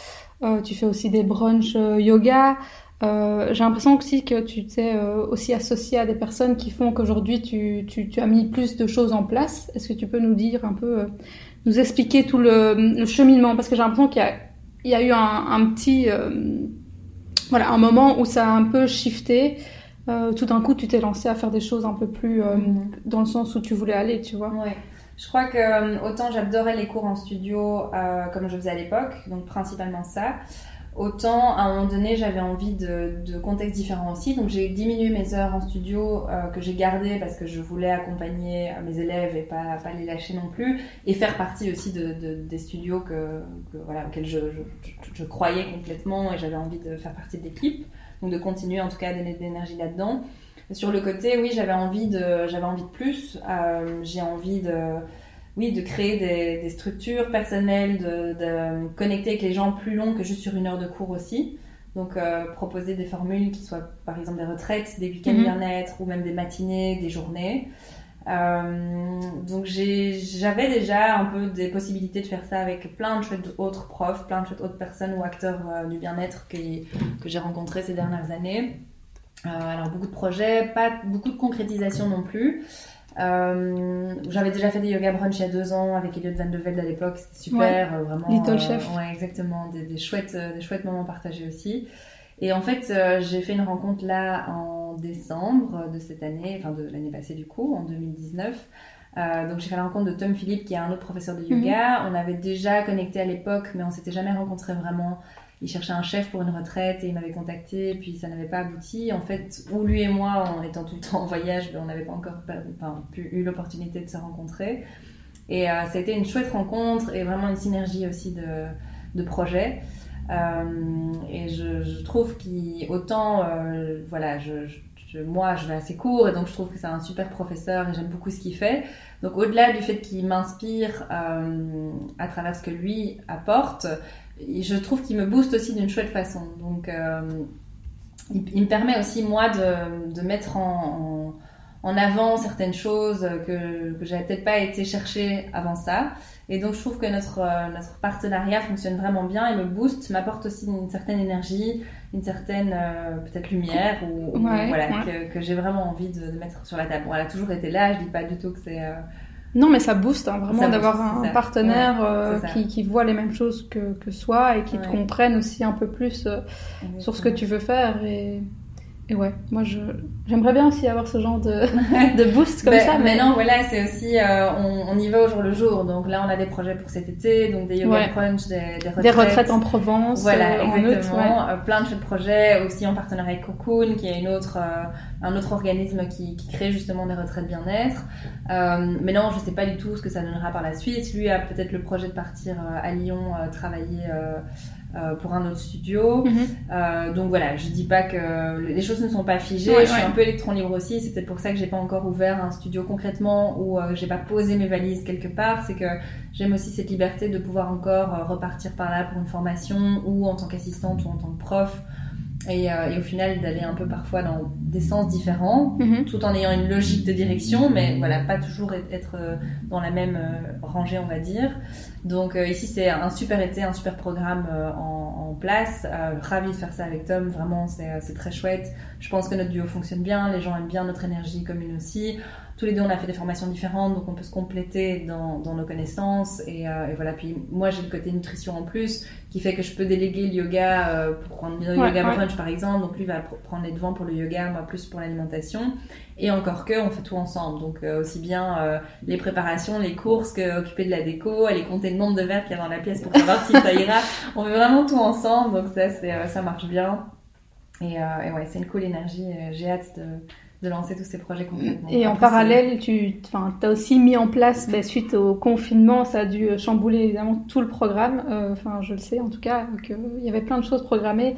Euh, tu fais aussi des brunchs yoga. J'ai l'impression aussi que tu t'es aussi associé à des personnes qui font qu'aujourd'hui tu, tu, tu, as mis plus de choses en place. Est-ce que tu peux nous dire un peu nous expliquer tout le, le cheminement? Parce que j'ai l'impression qu'il y, y, a eu un, un petit euh, voilà un moment où ça a un peu shifté euh, tout d'un coup tu t'es lancé à faire des choses un peu plus euh, mm. dans le sens où tu voulais aller tu vois ouais. je crois que euh, autant j'adorais les cours en studio euh, comme je faisais à l'époque donc principalement ça Autant, à un moment donné, j'avais envie de, de, contextes différents aussi. Donc, j'ai diminué mes heures en studio euh, que j'ai gardées parce que je voulais accompagner mes élèves et pas, pas les lâcher non plus. Et faire partie aussi de, de des studios que, voilà, auxquels je, croyais complètement et j'avais envie de faire partie de l'équipe. Donc, de continuer en tout cas à donner de l'énergie là-dedans. Sur le côté, oui, j'avais envie de, envie de plus. Euh, j'ai envie de oui, de créer des, des structures personnelles, de, de, connecter avec les gens plus long que juste sur une heure de cours aussi. Donc proposer des formules qui soient par exemple des retraites, des week-ends Mhm. bien-être ou même des matinées, des journées. Euh, donc j'avais déjà un peu des possibilités de faire ça avec plein de chouettes autres profs, plein de chouettes autres personnes ou acteurs euh, du bien-être qui- que j'ai rencontrés ces dernières années. Euh, alors beaucoup de projets, pas beaucoup de concrétisation non plus. Euh, J'avais déjà fait des yoga brunch il y a deux ans avec Elliot Van de Velde à l'époque, c'était super, euh, vraiment. Little euh, Chef. Ouais, exactement, des, des chouettes, euh, des chouettes moments partagés aussi. Et en fait, euh, j'ai fait une rencontre là en décembre de cette année, enfin de l'année passée du coup, en 2019. Euh, donc j'ai fait la rencontre de Tom Philippe, qui est un autre professeur de yoga. On avait déjà connecté à l'époque, mais on s'était jamais rencontrés vraiment. Il cherchait un chef pour une retraite et il m'avait contacté, puis ça n'avait pas abouti. En fait, où lui et moi, en étant tout le temps en voyage, ben, on n'avait pas encore enfin, eu l'opportunité de se rencontrer. Et euh, ça a été une chouette rencontre et vraiment une synergie aussi de, de projets. Euh, et je, trouve qu'autant, euh, voilà, je- moi je vais assez court et donc je trouve que c'est un super professeur et j'aime beaucoup ce qu'il fait. Donc au-delà du fait qu'il m'inspire euh, à travers ce que lui apporte, je trouve qu'il me booste aussi d'une chouette façon. Donc euh, il, il me permet aussi moi de, de mettre en, en, en avant certaines choses que, que j'avais peut-être pas été chercher avant ça. Et donc je trouve que notre, euh, notre partenariat fonctionne vraiment bien et me booste, m'apporte aussi une certaine énergie, une certaine euh, peut-être lumière ou, voilà, ouais. que, que j'ai vraiment envie de, de mettre sur la table. Bon, elle a toujours été là, je dis pas du tout que c'est... euh, Non, mais ça booste hein, vraiment d'avoir un partenaire Ouais, euh, qui, qui voit les mêmes choses que, que soi et qui te comprenne aussi un peu plus euh, sur ce que tu veux faire. Et, et ouais, moi je j'aimerais bien aussi avoir ce genre de, de boost comme Ben, ça. Mais non, voilà, c'est aussi, euh, on, on y va au jour le jour. Donc là, on a des projets pour cet été, donc des yoga Ouais. brunch, des, des retraites. des retraites en Provence, Voilà, euh, en août, exactement. ouais. Euh, plein de chouettes projets, aussi en partenariat avec Cocoon, qui est une autre, euh, un autre organisme qui, qui crée justement des retraites bien-être. Euh, mais non, je sais pas du tout ce que ça donnera par la suite. Lui a peut-être le projet de partir à Lyon travailler euh, pour un autre studio. Mhm. Euh, donc voilà, je dis pas que les choses ne sont pas figées. Ouais, je suis ouais. un peu électron libre aussi. C'est peut-être pour ça que j'ai pas encore ouvert un studio concrètement ou euh, j'ai pas posé mes valises quelque part. C'est que j'aime aussi cette liberté de pouvoir encore repartir par là pour une formation ou en tant qu'assistante ou en tant que prof. Et, euh, et au final d'aller un peu parfois dans des sens différents Mhm. tout en ayant une logique de direction, mais voilà, pas toujours être- dans la même euh, rangée, on va dire. Donc euh, ici, c'est un super été, un super programme euh, en, en place. Euh, ravi de faire ça avec Tom, vraiment, c'est euh, c'est très chouette. Je pense que notre duo fonctionne bien, les gens aiment bien notre énergie commune aussi. Tous les deux, on a fait des formations différentes, donc on peut se compléter dans, dans nos connaissances. Et, euh, et voilà, puis moi, j'ai le côté nutrition en plus, qui fait que je peux déléguer le yoga euh, pour prendre le Ouais, yoga ouais. brunch, par exemple. Donc lui va pr- prendre les devants pour le yoga, moi plus pour l'alimentation. Et encore que, on fait tout ensemble. Donc euh, aussi bien euh, les préparations, les courses, que occuper de la déco, aller compter le nombre de verres qu'il y a dans la pièce pour savoir si ça ira. On fait vraiment tout ensemble, donc ça, euh, ça marche bien. Et, et ouais, c'est une cool énergie. J'ai hâte de, de lancer tous ces projets concrètement. Et en Après, parallèle, tu as aussi mis en place, ben, suite au confinement, ça a dû chambouler évidemment tout le programme. Euh, Enfin, je le sais en tout cas, qu'il y avait plein de choses programmées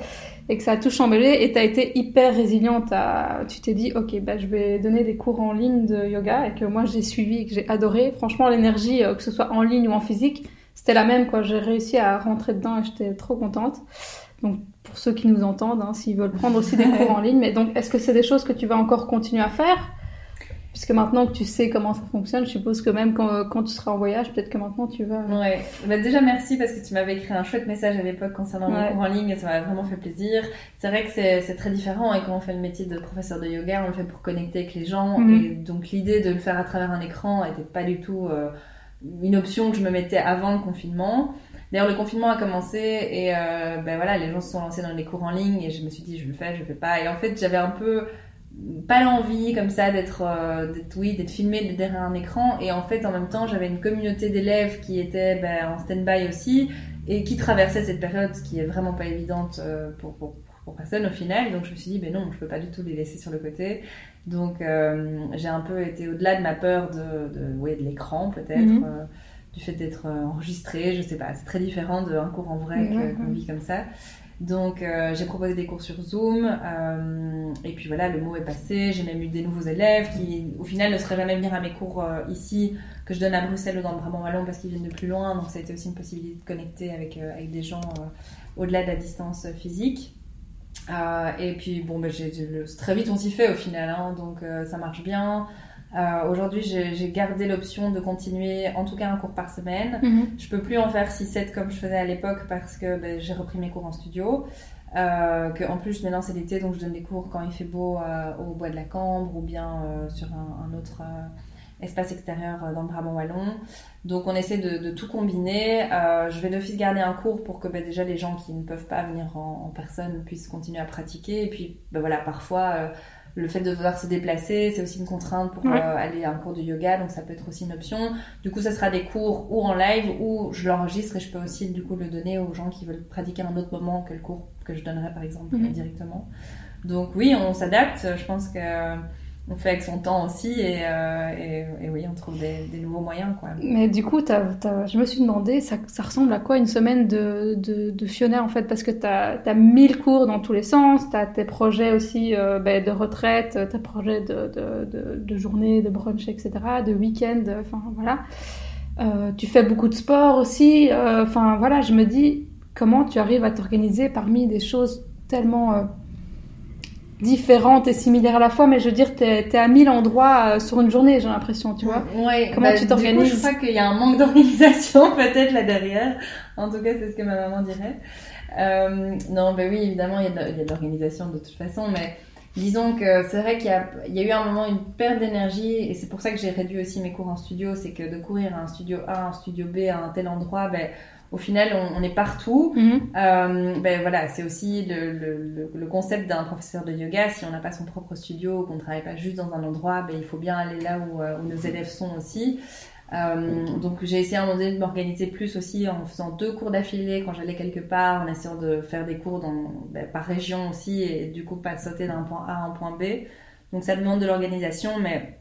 et que ça a tout chamboulé. Et tu as été hyper résiliente. à- Tu t'es dit, ok, ben, je vais donner des cours en ligne de yoga et que moi j'ai suivi et que j'ai adoré. Franchement, l'énergie, euh, que ce soit en ligne ou en physique, c'était la même. quoi. J'ai réussi à rentrer dedans et j'étais trop contente. Donc, pour ceux qui nous entendent, hein, s'ils veulent prendre aussi des cours en ligne. Mais donc, est-ce que c'est des choses que tu vas encore continuer à faire? Puisque maintenant que tu sais comment ça fonctionne, je suppose que même quand, quand tu seras en voyage, peut-être que maintenant tu vas. Ouais, bah déjà merci parce que tu m'avais écrit un chouette message à l'époque concernant Ouais. les cours en ligne et ça m'a vraiment fait plaisir. C'est vrai que c'est très différent et quand on fait le métier de professeur de yoga, on le fait pour connecter avec les gens Mhm. et donc l'idée de le faire à travers un écran était pas du tout euh, une option que je me mettais avant le confinement. D'ailleurs, le confinement a commencé et euh, ben voilà, les gens se sont lancés dans les cours en ligne et je me suis dit je le fais, je le fais pas. Et en fait, j'avais un peu pas l'envie comme ça d'être euh, d'être oui d'être filmé d'être derrière un écran. Et en fait en même temps j'avais une communauté d'élèves qui étaient ben, en stand-by aussi et qui traversaient cette période qui est vraiment pas évidente euh, pour, pour, pour personne au final. Donc je me suis dit ben non je peux pas du tout les laisser sur le côté. Donc euh, j'ai un peu été au-delà de ma peur de, de, ouais, de l'écran peut-être Mhm. euh, du fait d'être euh, enregistré je sais pas c'est très différent d'un cours en vrai qu'on vit comme ça donc euh, j'ai proposé des cours sur Zoom euh, et puis voilà le mot est passé. J'ai même eu des nouveaux élèves qui au final ne seraient jamais venir à mes cours euh, ici que je donne à Bruxelles ou dans le Brabant wallon parce qu'ils viennent de plus loin. Donc ça a été aussi une possibilité de connecter avec avec des gens au-delà de la distance physique. et puis bon, ben, très vite on s'y fait au final, hein, donc ça marche bien. Aujourd'hui, j'ai gardé l'option de continuer en tout cas un cours par semaine. Mhm. Je peux plus en faire 6-7 comme je faisais à l'époque parce que ben, j'ai repris mes cours en studio. Euh, que en plus maintenant c'est l'été donc je donne des cours quand il fait beau euh, au bois de la Cambre ou bien euh, sur un, un autre euh, espace extérieur euh, dans le Brabant wallon. Donc on essaie de, de tout combiner. je vais d'office garder un cours pour que bah, déjà les gens qui ne peuvent pas venir en, en personne puissent continuer à pratiquer. Et puis bah, voilà parfois le fait de devoir se déplacer, c'est aussi une contrainte pour Ouais. euh, aller à un cours de yoga, donc ça peut être aussi une option. Du coup, ça sera des cours ou en live ou je l'enregistre et je peux aussi du coup le donner aux gens qui veulent pratiquer à un autre moment que le cours que je donnerais par exemple Mhm. directement. Donc oui, on s'adapte. Je pense que on fait avec son temps aussi et, euh, oui, on trouve des, nouveaux moyens quoi. Mais du coup, t'as- je me suis demandé, ça, ressemble à quoi une semaine de, de, Fiona en fait? Parce que tu as, mille cours dans tous les sens, tu as tes projets aussi euh, ben, de retraite, tes projets de, de, de, journée, de brunch, etc., de week-end, enfin voilà. Euh, tu fais beaucoup de sport aussi, enfin voilà, je me dis comment tu arrives à t'organiser parmi des choses tellement différentes et similaires à la fois, mais je veux dire, tu es, à mille endroits euh, sur une journée, j'ai l'impression, tu vois. Ouais, Comment bah, tu t'organises Je crois qu'il y a un manque d'organisation peut-être là derrière. En tout cas, c'est ce que ma maman dirait. Euh, non, bah oui, évidemment, il y a de, l'organisation de toute façon, mais disons que c'est vrai qu'il y a, il y a eu un moment une perte d'énergie et c'est pour ça que j'ai réduit aussi mes cours en studio. C'est que de courir à un studio A, un studio B, à un tel endroit, ben, au final, on, on est partout. Mhm. Euh, ben voilà, c'est aussi le, le, le, le concept d'un professeur de yoga. Si on n'a pas son propre studio, qu'on ne travaille pas juste dans un endroit, ben il faut bien aller là où, euh, où nos élèves sont aussi. Euh, donc j'ai essayé à un moment donné de m'organiser plus aussi en faisant deux cours d'affilée quand j'allais quelque part, en essayant de faire des cours dans, ben, par région aussi et du coup pas de sauter d'un point A à un point B. Donc ça demande de l'organisation, mais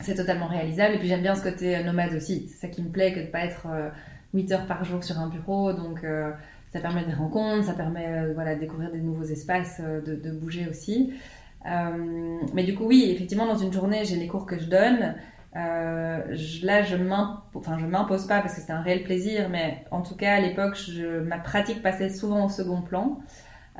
c'est totalement réalisable. Et puis j'aime bien ce côté nomade aussi. C'est ça qui me plaît que de pas être euh, 8 heures par jour sur un bureau. Donc euh, ça permet des rencontres, ça permet euh, voilà, de découvrir des nouveaux espaces, euh, de, de, bouger aussi. Euh, mais du coup, oui, effectivement, dans une journée, j'ai les cours que je donne. Euh, je, là, je m'impose, enfin, je m'impose pas parce que c'est un réel plaisir, mais en tout cas, à l'époque, ma pratique passait souvent au second plan.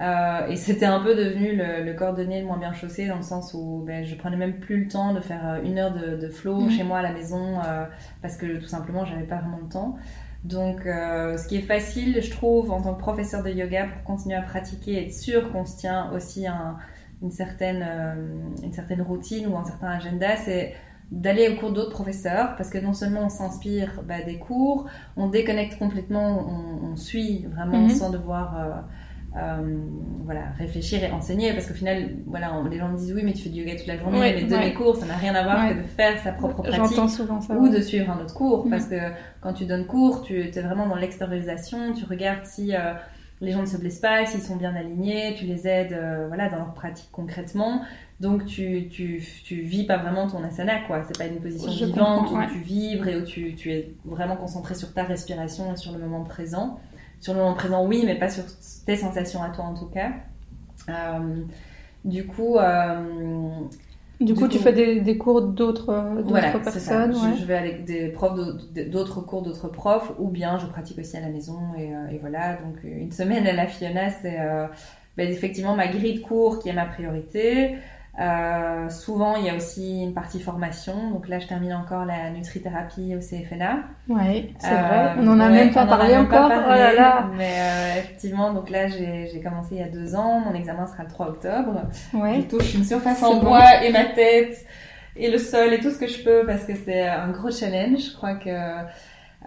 Euh, et c'était un peu devenu le, le, cordonnier le moins bien chaussé dans le sens où ben, je prenais même plus le temps de faire une heure de, de flow mmh. chez moi à la maison euh, parce que tout simplement j'avais pas vraiment le temps. Donc euh, ce qui est facile je trouve en tant que professeur de yoga pour continuer à pratiquer et être sûr qu'on se tient aussi un, une, certaine, euh, une certaine routine ou un certain agenda c'est d'aller au cours d'autres professeurs parce que non seulement on s'inspire bah, des cours, on déconnecte complètement, on, on suit vraiment mmh. sans devoir euh, voilà, réfléchir et enseigner parce qu'au final, voilà, on, les gens me disent oui, mais tu fais du yoga toute la journée, ouais, mais donner ouais. cours, ça n'a rien à voir Ouais. que de faire sa propre pratique souvent ça. ou de suivre un autre cours Mhm. parce que quand tu donnes cours, tu es vraiment dans l'extériorisation, tu regardes si euh, les gens ne se blessent pas, s'ils sont bien alignés, tu les aides euh, voilà, dans leur pratique concrètement. Donc tu, tu, tu vis pas vraiment ton asana, quoi. C'est pas une position Je vivante où tu vibres et où tu, tu es vraiment concentré sur ta respiration et sur le moment présent. Sur le moment présent, oui, mais pas sur tes sensations à toi en tout cas. Euh, du coup, euh, Du, Du coup, tu fais des, des cours d'autres euh, d'autres voilà, personnes. ouais. Je, je vais avec des profs d'autres- d'autres cours d'autres profs, ou bien je pratique aussi à la maison et, euh, et voilà. Donc une semaine à la Fiona, c'est euh, ben, effectivement ma grille de cours qui est ma priorité. Euh, souvent, il y a aussi une partie formation. Donc là, je termine encore la nutrithérapie au CFNA. Ouais, c'est Euh, vrai. On en a ouais, même pas en parlé pas encore. parlé, oh là là. Mais euh, effectivement, donc là, j'ai commencé il y a deux ans. Mon examen sera le 3 octobre. Ouais. Je touche une surface en bon. bois et ma tête et le sol et tout ce que je peux parce que c'est un gros challenge. Je crois que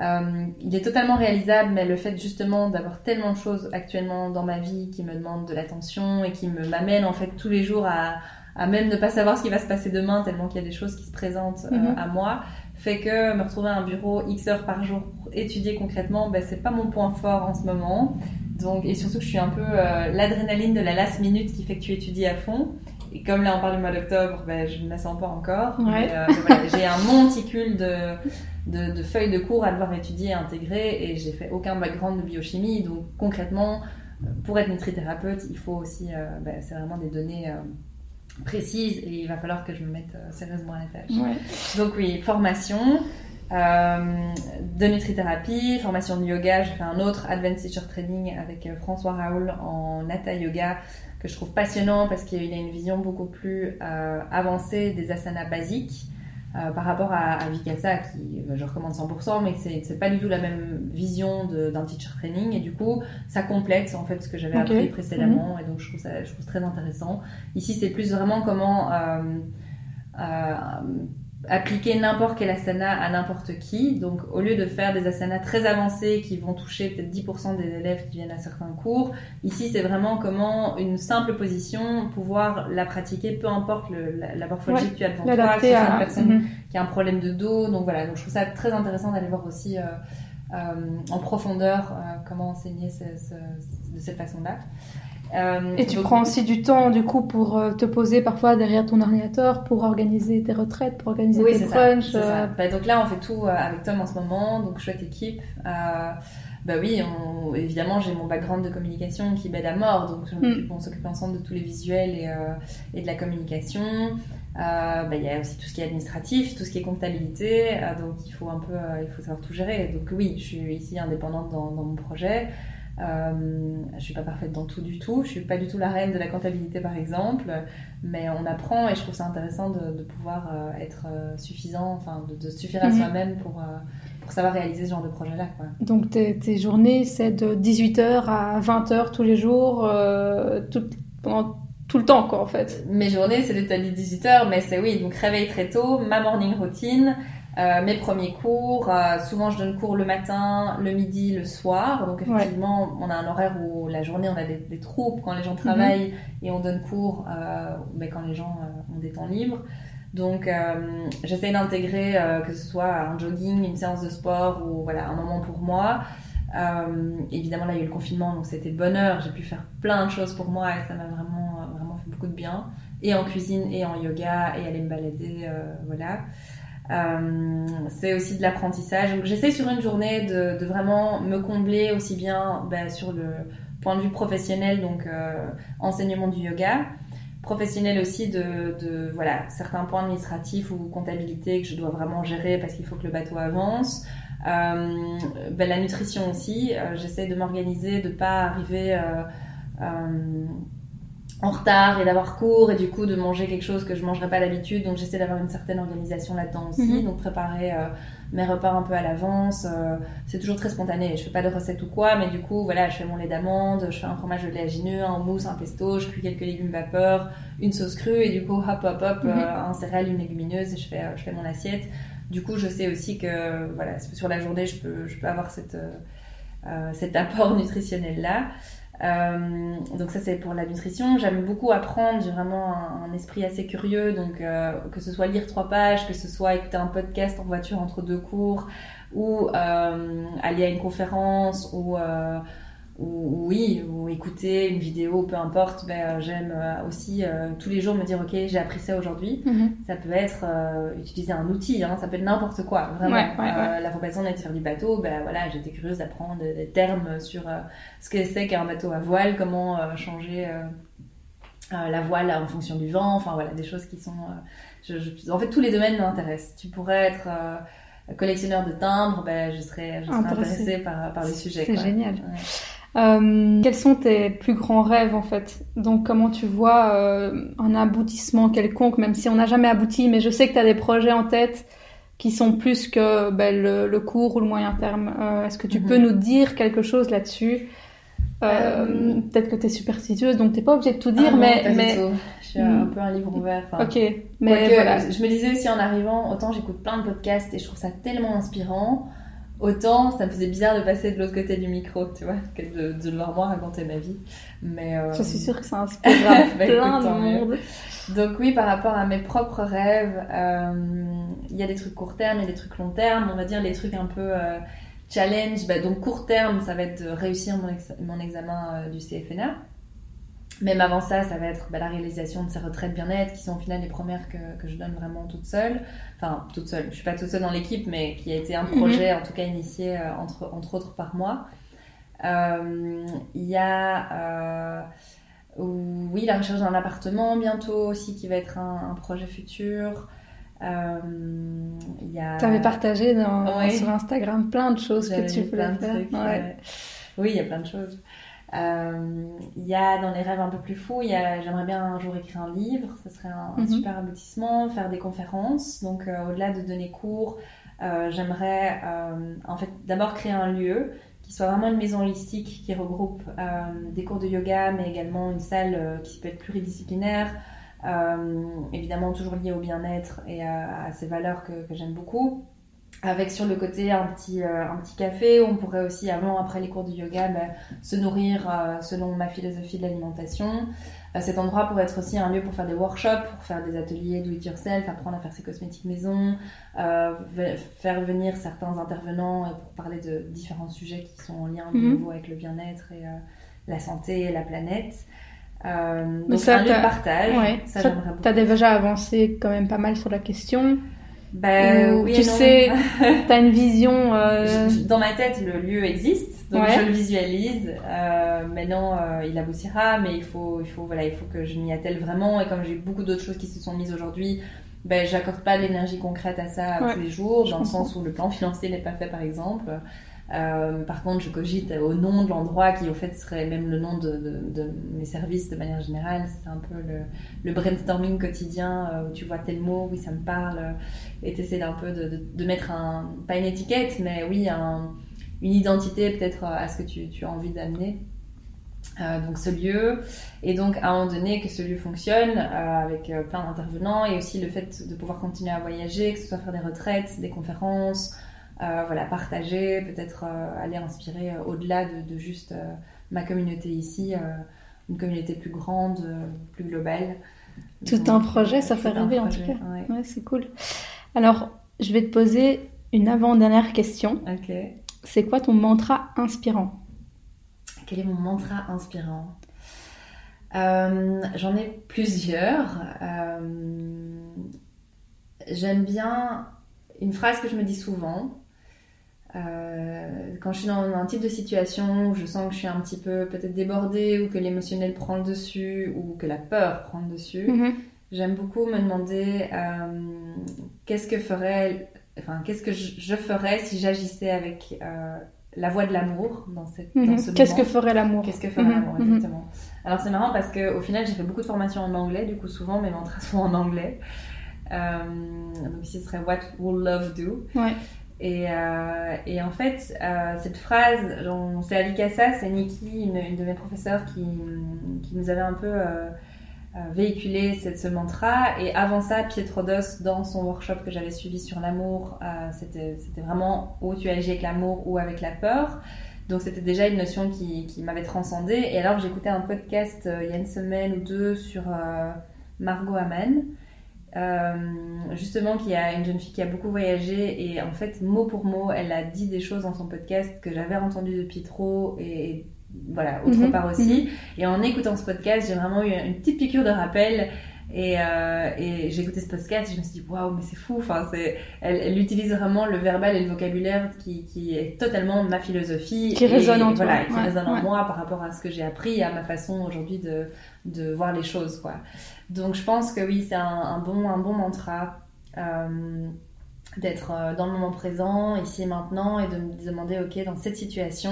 euh, il est totalement réalisable, mais le fait justement d'avoir tellement de choses actuellement dans ma vie qui me demandent de l'attention et qui me m'amènent en fait tous les jours à, à même ne pas savoir ce qui va se passer demain tellement qu'il y a des choses qui se présentent euh, Mhm. à moi fait que me retrouver à un bureau X heures par jour pour étudier concrètement, ben, c'est pas mon point fort en ce moment. Donc, et surtout que je suis un peu euh, l'adrénaline de la last minute qui fait que tu étudies à fond. Et comme là on parle du mois d'octobre, ben, je ne la sens pas encore. Ouais. Euh, voilà, j'ai un monticule de, de, de feuilles de cours à devoir étudier et intégrer et j'ai fait aucun background de biochimie. Donc concrètement, pour être nutrithérapeute, il faut aussi, euh, ben, c'est vraiment des données précises et il va falloir que je me mette euh, sérieusement à la tâche. Ouais. Donc oui, formation euh, de nutrithérapie, formation de yoga. J'ai fait un autre Advanced Teacher Training avec euh, François Raoul en Hatha Yoga que je trouve passionnant parce qu'il a une vision beaucoup plus avancée des asanas basiques. Par rapport à, à Vikasa, qui je recommande 100%, mais c'est pas du tout la même vision d'un teacher training. Et du coup, ça complète en fait ce que j'avais appris précédemment. Mhm. Et donc, je trouve ça je trouve très intéressant. Ici, c'est plus vraiment comment appliquer n'importe quel asana à n'importe qui. Donc, au lieu de faire des asanas très avancés qui vont toucher peut-être 10% des élèves qui viennent à certains cours, ici, c'est vraiment comment une simple position, pouvoir la pratiquer, peu importe le, la, morphologie que tu as devant toi, si c'est une personne mhm. qui a un problème de dos. Donc, voilà. Donc, je trouve ça très intéressant d'aller voir aussi euh, euh, en profondeur euh, comment enseigner de cette façon-là. Euh, et tu prends aussi du temps du coup pour euh, te poser parfois derrière ton ordinateur pour organiser tes retraites, pour organiser tes brunchs. Ça, euh. bah, donc là on fait tout avec Tom en ce moment, donc chouette équipe. bah oui, on, évidemment j'ai mon background de communication qui m'aide à mort, donc mm. on s'occupe ensemble de tous les visuels et, et de la communication. bah, il y a aussi tout ce qui est administratif, tout ce qui est comptabilité, donc il faut un peu, il faut savoir tout gérer. Donc oui, je suis ici indépendante dans, dans mon projet. Euh, je suis pas parfaite dans tout du tout. Je suis pas du tout la reine de la comptabilité par exemple, mais on apprend et je trouve ça intéressant de, pouvoir euh, être euh, suffisant, enfin de, suffire à mhm. soi-même pour, euh, pour savoir réaliser ce genre de projet-là. Donc tes, tes journées, c'est de 18h à 20h tous les jours, tout, pendant tout le temps quoi en fait. Mes journées, c'est de 18h, mais c'est oui, donc réveil très tôt, ma morning routine. Euh, mes premiers cours, euh, souvent je donne cours le matin, le midi, le soir. Donc effectivement, on a un horaire où la journée on a des, des troupes quand les gens travaillent mhm. et on donne cours euh, mais quand les gens ont des temps libres. Donc j'essaie d'intégrer que ce soit un jogging, une séance de sport ou voilà un moment pour moi. évidemment là il y a eu le confinement donc c'était bonheur, j'ai pu faire plein de choses pour moi et ça m'a vraiment vraiment fait beaucoup de bien. Et en cuisine et en yoga et aller me balader, voilà. Euh, c'est aussi de l'apprentissage. J'essaie sur une journée de, vraiment me combler aussi bien ben, sur le point de vue professionnel, donc euh, enseignement du yoga, professionnel aussi de, voilà certains points administratifs ou comptabilité que je dois vraiment gérer parce qu'il faut que le bateau avance. Euh, ben, la nutrition aussi, j'essaie de m'organiser, de pas arriver en retard et d'avoir cours et du coup de manger quelque chose que je mangerais pas d'habitude. Donc j'essaie d'avoir une certaine organisation là-dedans aussi. Mhm. donc préparer euh, mes repas un peu à l'avance euh, c'est toujours très spontané. Je fais pas de recette ou quoi mais du coup voilà je fais mon lait d'amande je fais un fromage de léagineux un mousse un pesto je cuis quelques légumes vapeur une sauce crue et du coup hop hop hop mhm. euh, un céréale une légumineuse et je fais je fais mon assiette. Du coup je sais aussi que voilà sur la journée je peux je peux avoir cette cet apport nutritionnel là euh, donc ça c'est pour la nutrition. J'aime beaucoup apprendre, j'ai vraiment un, esprit assez curieux, donc euh, que ce soit lire trois pages, que ce soit écouter un podcast en voiture entre deux cours, ou euh, aller à une conférence, ou ou, oui, ou écouter une vidéo, peu importe, ben, euh, j'aime euh, aussi euh, tous les jours me dire, ok, j'ai appris ça aujourd'hui. Mhm. Ça peut être utiliser un outil, hein, ça peut être n'importe quoi, vraiment. la formation on a été faire du bateau, ben voilà, j'étais curieuse d'apprendre des termes sur ce que c'est qu'un bateau à voile, comment changer la voile en fonction du vent, enfin voilà, des choses qui sont... en fait, tous les domaines m'intéressent. Tu pourrais être collectionneur de timbres, ben, je serais, je serais intéressée par, par le sujet. C'est génial. Euh, quels sont tes plus grands rêves en fait? Donc comment tu vois euh, un aboutissement quelconque, même si on n'a jamais abouti, mais je sais que tu as des projets en tête qui sont plus que ben, le, court ou le moyen terme. Euh, est-ce que tu mhm. peux nous dire quelque chose là-dessus? Peut-être que tu es superstitieuse, donc tu pas obligée de tout dire, ah mais... mais... Je suis un peu un livre ouvert. Ok, mais voilà. Je me disais aussi en arrivant, autant j'écoute plein de podcasts et je trouve ça tellement inspirant. Autant ça me faisait bizarre de passer de l'autre côté du micro, tu vois, que de, de devoir moi raconter ma vie. Mais euh... je suis sûre que ça inspirera bah, plein de monde. Donc oui, par rapport à mes propres rêves, euh, il y a des trucs court terme, il y a des trucs long terme. On va dire les trucs un peu euh, challenge. Bah, donc court terme, ça va être de réussir mon, mon examen du CFNA. Même avant ça, ça va être bah, la réalisation de ces retraites bien-être, qui sont au final les premières que, que, je donne vraiment toute seule. Enfin, toute seule. Je suis pas toute seule dans l'équipe, mais qui a été un projet, mhm. en tout cas initié euh, entre, entre autres par moi. Euh, il y a, euh, oui, la recherche d'un appartement bientôt aussi, qui va être un, projet futur. Euh, a... Tu avais partagé dans, sur Instagram plein de choses que tu voulais faire. Oui, il y a plein de choses. Il y a dans les rêves un peu plus fous, j'aimerais bien un jour écrire un livre, ce serait un, Mhm. super aboutissement, faire des conférences. Donc au-delà de donner cours, j'aimerais en fait d'abord créer un lieu qui soit vraiment une maison holistique qui regroupe des cours de yoga, mais également une salle qui peut être pluridisciplinaire, euh, évidemment toujours lié au bien-être et à, à, ces valeurs que, que j'aime beaucoup. Avec sur le côté un petit, euh, un petit café, on pourrait aussi avant, après les cours de yoga, bah, se nourrir euh, selon ma philosophie de l'alimentation. Euh, cet endroit pourrait être aussi un lieu pour faire des workshops, pour faire des ateliers do it yourself, apprendre à faire ses cosmétiques maison, euh, faire venir certains intervenants pour parler de différents sujets qui sont en lien de Mhm. nouveau avec le bien-être et la santé et la planète. Donc ça, un lieu de partage, Ouais. ça, Ça, j'aimerais beaucoup. T'as déjà avancé quand même pas mal sur la question. Ben, Ou oui tu sais, t'as une vision. euh, Je- je- Dans ma tête, le lieu existe, donc Ouais. je le visualise. Euh, maintenant, euh, il aboutira, mais il faut, il faut, voilà, il faut que je m'y attelle vraiment. Et comme j'ai beaucoup d'autres choses qui se sont mises aujourd'hui, ben, j'accorde pas l'énergie concrète à ça Ouais, tous les jours, je dans le sens où le plan financier n'est pas fait, par exemple. Euh, par contre, je cogite au nom de l'endroit qui, au fait, serait même le nom de, mes services de manière générale. C'est un peu le, brainstorming quotidien euh, où tu vois tel mot, oui, ça me parle, et tu essaies d'un peu de, mettre un, pas une étiquette, mais oui, un- une identité peut-être à ce que tu, as envie d'amener. Euh, donc ce lieu, et donc à un moment donné que ce lieu fonctionne avec plein d'intervenants et aussi le fait de pouvoir continuer à voyager, que ce soit faire des retraites, des conférences, voilà, partager, peut-être euh, aller inspirer euh, au-delà de, de juste euh, ma communauté ici, euh, une communauté plus grande, euh, plus globale. Tout Donc, un projet, ça fait rêver, en tout cas. ouais. Ouais, c'est cool. Alors, je vais te poser une avant-dernière question. C'est quoi ton mantra inspirant? Quel est mon mantra inspirant? Euh, J'en ai plusieurs. Euh, J'aime bien une phrase que je me dis souvent. Euh, quand je suis dans un type de situation où je sens que je suis un petit peu peut-être débordée ou que l'émotionnel prend le dessus ou que la peur prend le dessus, Mhm. J'aime beaucoup me demander euh, qu'est-ce que ferait, enfin qu'est-ce que je, je ferais si j'agissais avec euh, la voix de l'amour dans cette, dans ce. Qu'est-ce que ferait l'amour? Qu'est-ce que ferait Mhm, l'amour mhm. exactement. Alors c'est marrant parce que au final j'ai fait beaucoup de formations en anglais, du coup souvent mes mantras sont en anglais. Euh, donc ici ce serait What will love do? Ouais. Et, euh, et en fait, euh, cette phrase, c'est Avikasa, c'est Nikki, une, de mes professeurs, qui, qui nous avait un peu euh, véhiculé cette, ce mantra. Et avant ça, Pietrodos, dans son workshop que j'avais suivi sur l'amour, c'était vraiment où tu agis avec l'amour ou avec la peur. Donc c'était déjà une notion qui, qui m'avait transcendée. Et alors j'écoutais un podcast il y a une semaine ou deux sur Margot Aman. Euh, justement, qui a une jeune fille qui a beaucoup voyagé et en fait, mot pour mot, elle a dit des choses dans son podcast que j'avais entendues depuis trop et, voilà, autre Mhm, part aussi. Et en écoutant ce podcast, j'ai vraiment eu une petite piqûre de rappel. Et, euh, et j'ai écouté ce podcast et je me suis dit, waouh, mais c'est fou. Enfin, c'est, elle, elle utilise vraiment le verbal et le vocabulaire qui, qui est totalement ma philosophie. Qui et, résonne en toi, Voilà, qui ouais, résonne en moi par rapport à ce que j'ai appris et à ma façon aujourd'hui de, de voir les choses. Quoi. Donc je pense que oui, c'est un, un bon, un bon mantra euh, d'être euh, dans le moment présent, ici et maintenant, et de me demander, ok, dans cette situation,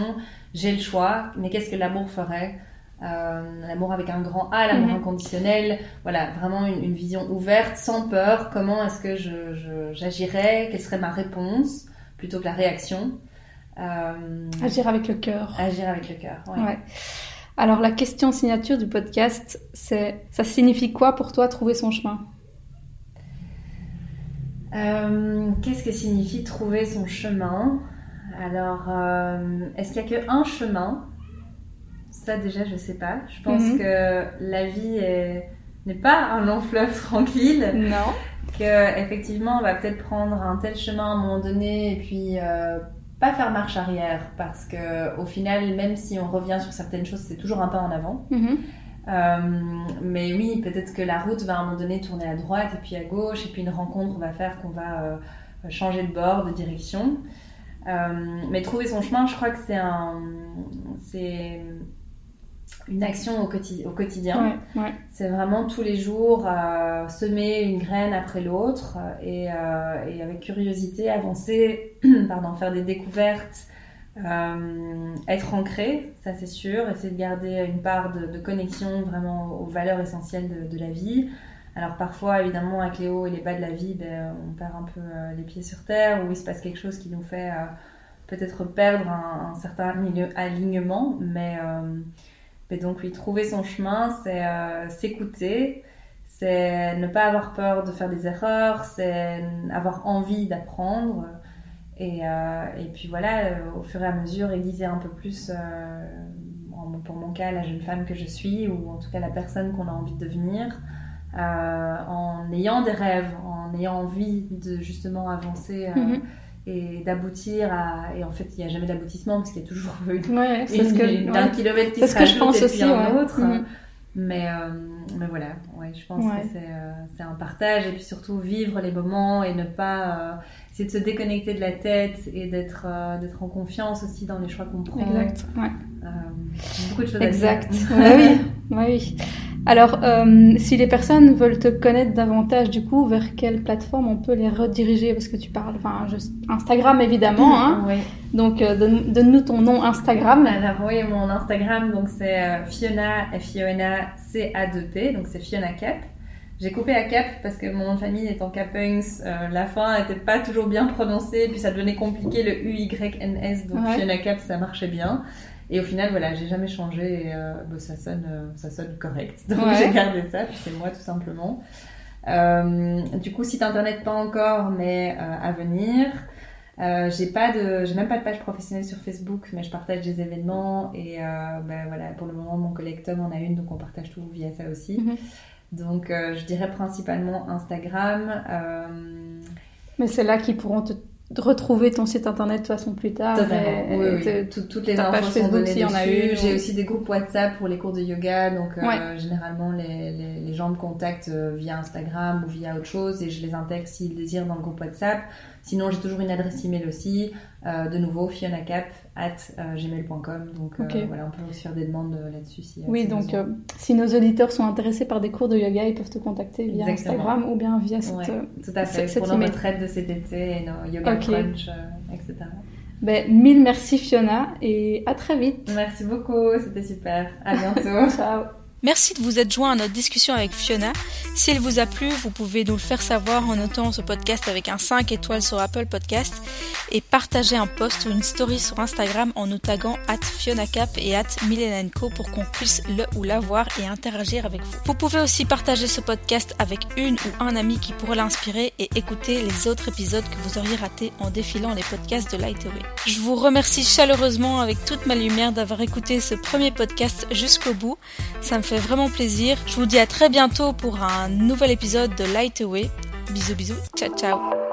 j'ai le choix, mais qu'est-ce que l'amour ferait? Euh, L'amour avec un grand A, l'amour Mhm. inconditionnel, voilà, vraiment une, une vision ouverte, sans peur, comment est-ce que je- je- j'agirais, quelle serait ma réponse, plutôt que la réaction. Euh, Agir avec le cœur. agir avec le cœur, ouais. Ouais. Alors, la question signature du podcast, c'est ça signifie quoi pour toi trouver son chemin? Euh, Qu'est-ce que signifie trouver son chemin? Alors, euh, est-ce qu'il n'y a qu'un chemin? Ça déjà, je sais pas. Je pense Mhm. que la vie est- n'est pas un long fleuve tranquille, Non. que effectivement, on va peut-être prendre un tel chemin à un moment donné et puis euh, pas faire marche arrière, parce que au final, même si on revient sur certaines choses, c'est toujours un pas en avant. Mhm. Euh, mais oui, peut-être que la route va à un moment donné tourner à droite et puis à gauche, et puis une rencontre va faire qu'on va euh, changer de bord, de direction. Mais trouver son chemin, je crois que c'est un, c'est une action au, quotidi- au quotidien. Ouais, ouais. C'est vraiment tous les jours euh, semer une graine après l'autre et, euh, et avec curiosité avancer, pardon, faire des découvertes, Euh, être ancré, ça c'est sûr, essayer de garder une part de, connexion vraiment aux valeurs essentielles de, la vie. Alors parfois, évidemment, avec les hauts et les bas de la vie, ben, on perd un peu euh, les pieds sur terre, ou il se passe quelque chose qui nous fait euh, peut-être perdre un, certain alignement, mais, mais, donc oui, trouver son chemin, c'est s'écouter, c'est ne pas avoir peur de faire des erreurs, c'est avoir envie d'apprendre. Et, euh, puis voilà, euh, au fur et à mesure, aiguiser un peu plus, euh, pour mon cas, la jeune femme que je suis, ou en tout cas la personne qu'on a envie de devenir, en ayant des rêves, en ayant envie de justement avancer. Mhm. Et d'aboutir à et en fait il n'y a jamais d'aboutissement parce qu'il y a toujours une, ouais, une, un kilomètre qui se je pense et puis un autre mhm. mais mais voilà ouais, je pense que c'est un partage et puis surtout vivre les moments et ne pas c'est de se déconnecter de la tête et d'être euh, d'être en confiance aussi dans les choix qu'on prend. Exact. Euh, beaucoup de choses exact. à dire. oui, oui. Alors, euh, si les personnes veulent te connaître davantage, du coup, vers quelle plateforme on peut les rediriger? Parce que tu parles, enfin, Instagram évidemment. Hein. Oui. Donc, donne-nous ton nom Instagram. Alors, oui, mon Instagram, donc c'est Fiona, F-I-O-N-A, C-A-2-P, donc c'est Fiona Cap. J'ai coupé à Cap parce que mon nom de famille étant Capungs, euh, la fin n'était pas toujours bien prononcée, puis ça devenait compliqué le U-Y-N-S, donc ouais. Fiona Cap ça marchait bien. Et au final, voilà, j'ai jamais changé et euh, bah, ça, sonne, euh, ça sonne correct. Donc j'ai gardé ça, puis c'est moi tout simplement. du coup, site internet pas encore, mais à venir. j'ai pas de, j'ai même pas de page professionnelle sur Facebook, mais je partage des événements et ben voilà, pour le moment mon collègue Tom en a une, donc on partage tout via ça aussi. Mhm. Donc, euh, je dirais principalement Instagram. Euh, Mais c'est là qu'ils pourront te retrouver ton site internet de toute façon plus tard. toutes les infos sont données dessus. J'ai aussi des groupes WhatsApp pour les cours de yoga. Donc, euh, généralement, les, les, gens me contactent via Instagram ou via autre chose et je les intègre s'ils désirent dans le groupe WhatsApp. Sinon, j'ai toujours une adresse email aussi. Euh, de nouveau, fionacap at euh, gmail.com. Donc euh, voilà, on peut aussi faire des demandes là-dessus. Si, oui, donc si nos auditeurs sont intéressés par des cours de yoga, ils peuvent te contacter via Instagram ou bien via cette, Tout à fait, pour nos retraites de cet été et nos yoga crunch, etc. Ben, mille merci Fiona et à très vite. Merci beaucoup, c'était super. À bientôt. Ciao. Merci de vous être joint à notre discussion avec Fiona. Si elle vous a plu, vous pouvez nous le faire savoir en notant ce podcast avec un 5 étoiles sur Apple Podcast et partager un post ou une story sur Instagram en nous taguant at FionaCap et at Milenenco pour qu'on puisse le ou la voir et interagir avec vous. Vous pouvez aussi partager ce podcast avec une ou un ami qui pourrait l'inspirer et écouter les autres épisodes que vous auriez ratés en défilant les podcasts de Lightway. Je vous remercie chaleureusement avec toute ma lumière d'avoir écouté ce premier podcast jusqu'au bout. Ça me vraiment plaisir. Je vous dis à très bientôt pour un nouvel épisode de Light Away. Bisous bisous, ciao ciao